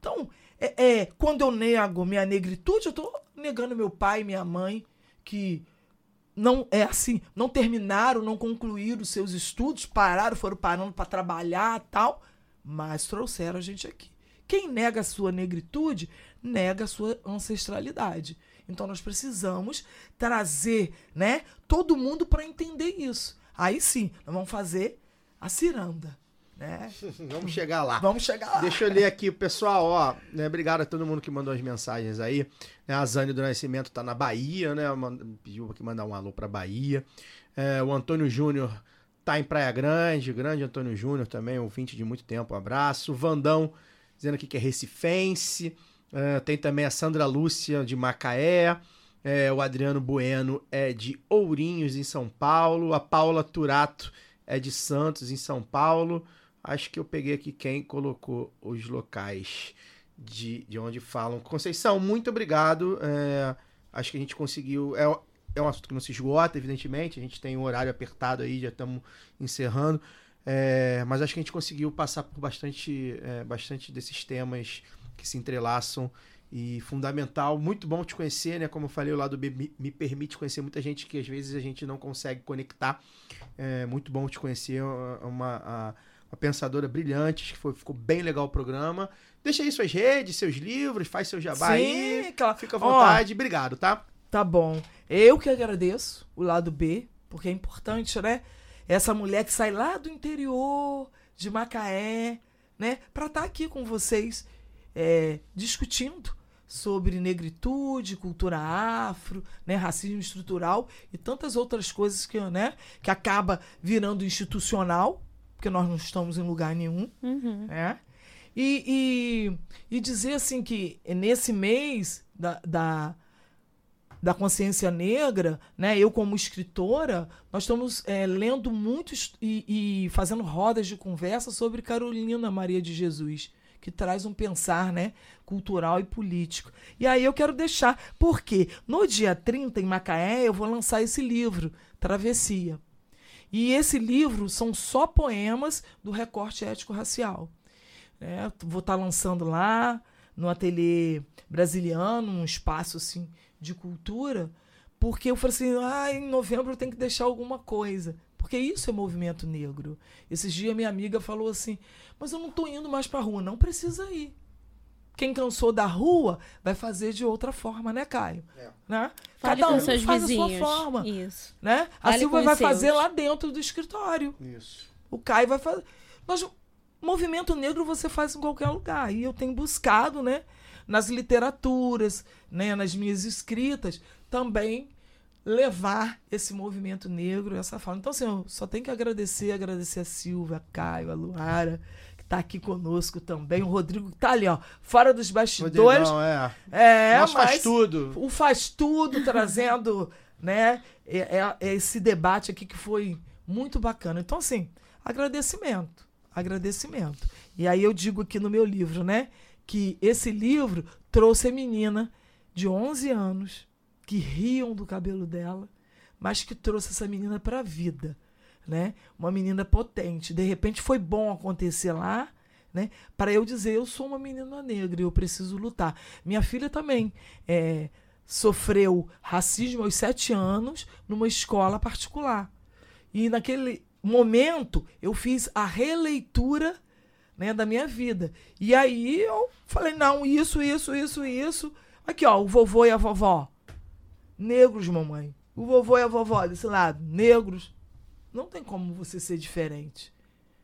[SPEAKER 4] Então, é, é, quando eu nego minha negritude, eu tô negando meu pai minha mãe, que não é assim, não terminaram, não concluíram seus estudos, pararam, foram parando para trabalhar tal, mas trouxeram a gente aqui. Quem nega a sua negritude, nega a sua ancestralidade. Então nós precisamos trazer, né, todo mundo para entender isso. Aí sim, nós vamos fazer a ciranda, né?
[SPEAKER 1] Vamos chegar lá.
[SPEAKER 4] Vamos chegar lá.
[SPEAKER 1] Deixa eu ler aqui, pessoal, ó, né, obrigado a todo mundo que mandou as mensagens aí. Né, a Zane do Nascimento tá na Bahia, né? Pediu aqui mandar um alô pra Bahia. É, o Antônio Júnior tá em Praia Grande, grande Antônio Júnior também, ouvinte de muito tempo, um abraço. O Vandão dizendo aqui que é recifense. É, tem também a Sandra Lúcia de Macaé. É, o Adriano Bueno é de Ourinhos, em São Paulo. A Paula Turato é de Santos, em São Paulo. Acho que eu peguei aqui quem colocou os locais de, de onde falam. Conceição, muito obrigado. É, acho que a gente conseguiu. É, é um assunto que não se esgota, evidentemente. A gente tem um horário apertado aí, já estamos encerrando. É, mas acho que a gente conseguiu passar por bastante, é, bastante desses temas que se entrelaçam e fundamental. Muito bom te conhecer, né? Como eu falei, o lado B me, me permite conhecer muita gente que às vezes a gente não consegue conectar. É muito bom te conhecer, é uma, a- uma pensadora brilhante, que foi, ficou bem legal o programa. Deixa aí suas redes, seus livros, faz seu jabá aí.
[SPEAKER 4] Sim, claro.
[SPEAKER 1] Fica à
[SPEAKER 4] Ó,
[SPEAKER 1] vontade. Obrigado, tá?
[SPEAKER 4] Tá bom. Eu que agradeço o lado B, porque é importante, né? Essa mulher que sai lá do interior de Macaé, né? Pra estar aqui com vocês é, discutindo sobre negritude, cultura afro, né? Racismo estrutural e tantas outras coisas que, né? Que acaba virando institucional, porque nós não estamos em lugar nenhum
[SPEAKER 3] Uhum.
[SPEAKER 4] né? E, e, e dizer assim que nesse mês da, da, da consciência negra, né, eu como escritora, nós estamos é, lendo muitos e, e fazendo rodas de conversa sobre Carolina Maria de Jesus, que traz um pensar né, cultural e político. E aí eu quero deixar, porque no dia 30, em Macaé, eu vou lançar esse livro, Travessia. E esse livro são só poemas do recorte ético-racial. né? Vou estar lançando lá no ateliê brasiliano, um espaço assim de cultura, porque eu falei assim, ah, em novembro eu tenho que deixar alguma coisa. Porque isso é movimento negro. Esses dias minha amiga falou assim, mas eu não tô indo mais pra rua. Não precisa ir. Quem cansou da rua vai fazer de outra forma, né, Caio?
[SPEAKER 1] É.
[SPEAKER 4] Né?
[SPEAKER 3] Fale
[SPEAKER 4] Cada um faz
[SPEAKER 3] vizinhos.
[SPEAKER 4] a sua forma.
[SPEAKER 3] Isso.
[SPEAKER 4] Né? A
[SPEAKER 3] Fale
[SPEAKER 4] Silvia vai
[SPEAKER 3] seus.
[SPEAKER 4] fazer lá dentro do escritório.
[SPEAKER 1] Isso.
[SPEAKER 4] O Caio vai fazer. Nós, movimento negro você faz em qualquer lugar. E eu tenho buscado, né, nas literaturas, né, nas minhas escritas, também levar esse movimento negro, essa fala. Então, assim, eu só tenho que agradecer, agradecer a Silvia, a Caio, a Luara, está aqui conosco também, o Rodrigo que tá ali, ó, fora dos bastidores.
[SPEAKER 1] Rodrigão, é.
[SPEAKER 4] É,
[SPEAKER 1] Nós faz
[SPEAKER 4] mas
[SPEAKER 1] tudo.
[SPEAKER 4] o faz tudo, trazendo, né, é esse debate aqui que foi muito bacana. Então, assim, agradecimento, agradecimento. E aí eu digo aqui no meu livro, né, que esse livro trouxe a menina de 11 anos que riam do cabelo dela, mas que trouxe essa menina para a vida, né? Uma menina potente. De repente foi bom acontecer lá, né? Para eu dizer eu sou uma menina negra e eu preciso lutar. Minha filha também é, sofreu racismo aos sete anos numa escola particular. E naquele momento eu fiz a releitura né, da minha vida. E aí eu falei, não, isso, isso, isso, isso. Aqui, ó, o vovô e a vovó. Negros, mamãe. O vovô e a vovó desse lado, negros. Não tem como você ser diferente,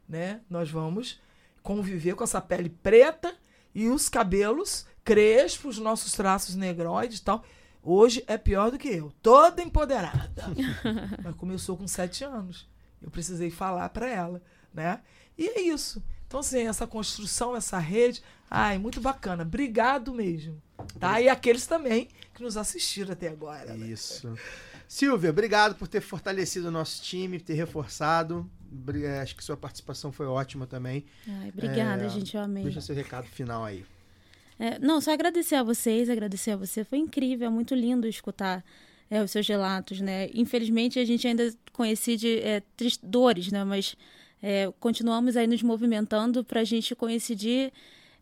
[SPEAKER 4] né? Nós vamos conviver com essa pele preta e os cabelos crespos, nossos traços negroides e tal. Hoje é pior do que eu, toda empoderada. Mas começou com sete anos. Eu precisei falar para ela, né? E é isso. Então, assim, essa construção, essa rede, ai, muito bacana. Obrigado mesmo. Tá? E aqueles também que nos assistiram até agora. né?
[SPEAKER 1] Isso. Silvia, obrigado por ter fortalecido o nosso time, ter reforçado. É, Acho que sua participação foi ótima também.
[SPEAKER 3] Ai, obrigada,
[SPEAKER 1] É,
[SPEAKER 3] gente, eu amei.
[SPEAKER 1] Deixa seu recado final aí.
[SPEAKER 3] É, não, só agradecer a vocês, agradecer a você. Foi incrível, é muito lindo escutar é, os seus relatos, né? Infelizmente, a gente ainda coincide é, tris- dores, né? Mas é, continuamos aí nos movimentando para a gente coincidir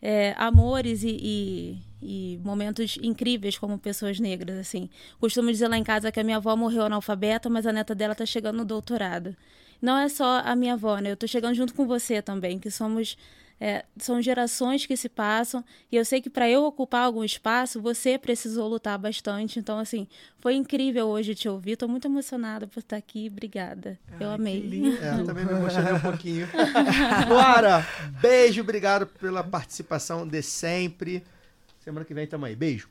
[SPEAKER 3] é, amores e, e- e momentos incríveis como pessoas negras, assim. Costumo dizer lá em casa que a minha avó morreu analfabeta, mas a neta dela tá chegando no doutorado. Não é só a minha avó, né? Eu tô chegando junto com você também, que somos é, são gerações que se passam e eu sei que para eu ocupar algum espaço você precisou lutar bastante então assim foi incrível hoje te ouvir tô muito emocionada por estar aqui obrigada eu
[SPEAKER 4] Ai,
[SPEAKER 3] amei
[SPEAKER 4] que lindo.
[SPEAKER 1] É, eu também me emocionei um pouquinho. Bora! Beijo, obrigado pela participação de sempre. Semana que vem tamo aí. Beijo.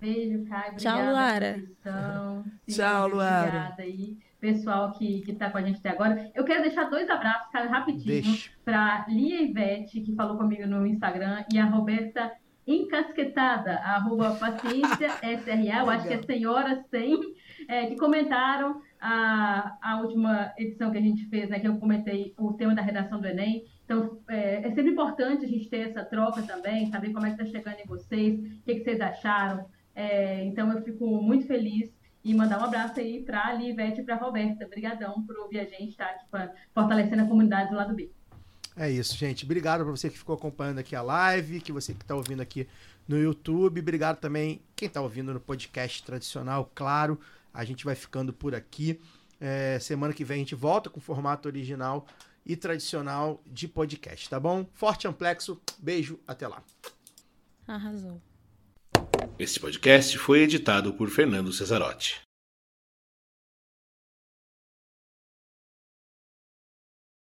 [SPEAKER 2] Beijo, Caio.
[SPEAKER 3] Tchau, Luara.
[SPEAKER 4] Tchau, Luara.
[SPEAKER 2] Obrigada aí. Pessoal que, que tá com a gente até agora. Eu quero deixar dois abraços, Caio, rapidinho,
[SPEAKER 1] Deixa.
[SPEAKER 2] para Lia Ivete, que falou comigo no Instagram, e a Roberta Encasquetada, arroba paciência SRA, eu acho que é senhora sem, é, que comentaram a, a última edição que a gente fez, né, que eu comentei o tema da redação do Enem. Então, é, é sempre importante a gente ter essa troca também, saber como é que está chegando em vocês, o que, que vocês acharam. É, então, eu fico muito feliz e mandar um abraço aí para a Ivete e para a Roberta. Obrigadão por ouvir a gente, tá aqui pra, fortalecendo a comunidade do lado B.
[SPEAKER 1] É isso, gente. Obrigado para você que ficou acompanhando aqui a live, que você que está ouvindo aqui no YouTube. Obrigado também quem está ouvindo no podcast tradicional, claro. A gente vai ficando por aqui. É, semana que vem a gente volta com o formato original e tradicional de podcast, tá bom? Forte amplexo, beijo, até lá.
[SPEAKER 3] arrasou
[SPEAKER 5] Este podcast foi editado por Fernando Cesarotti.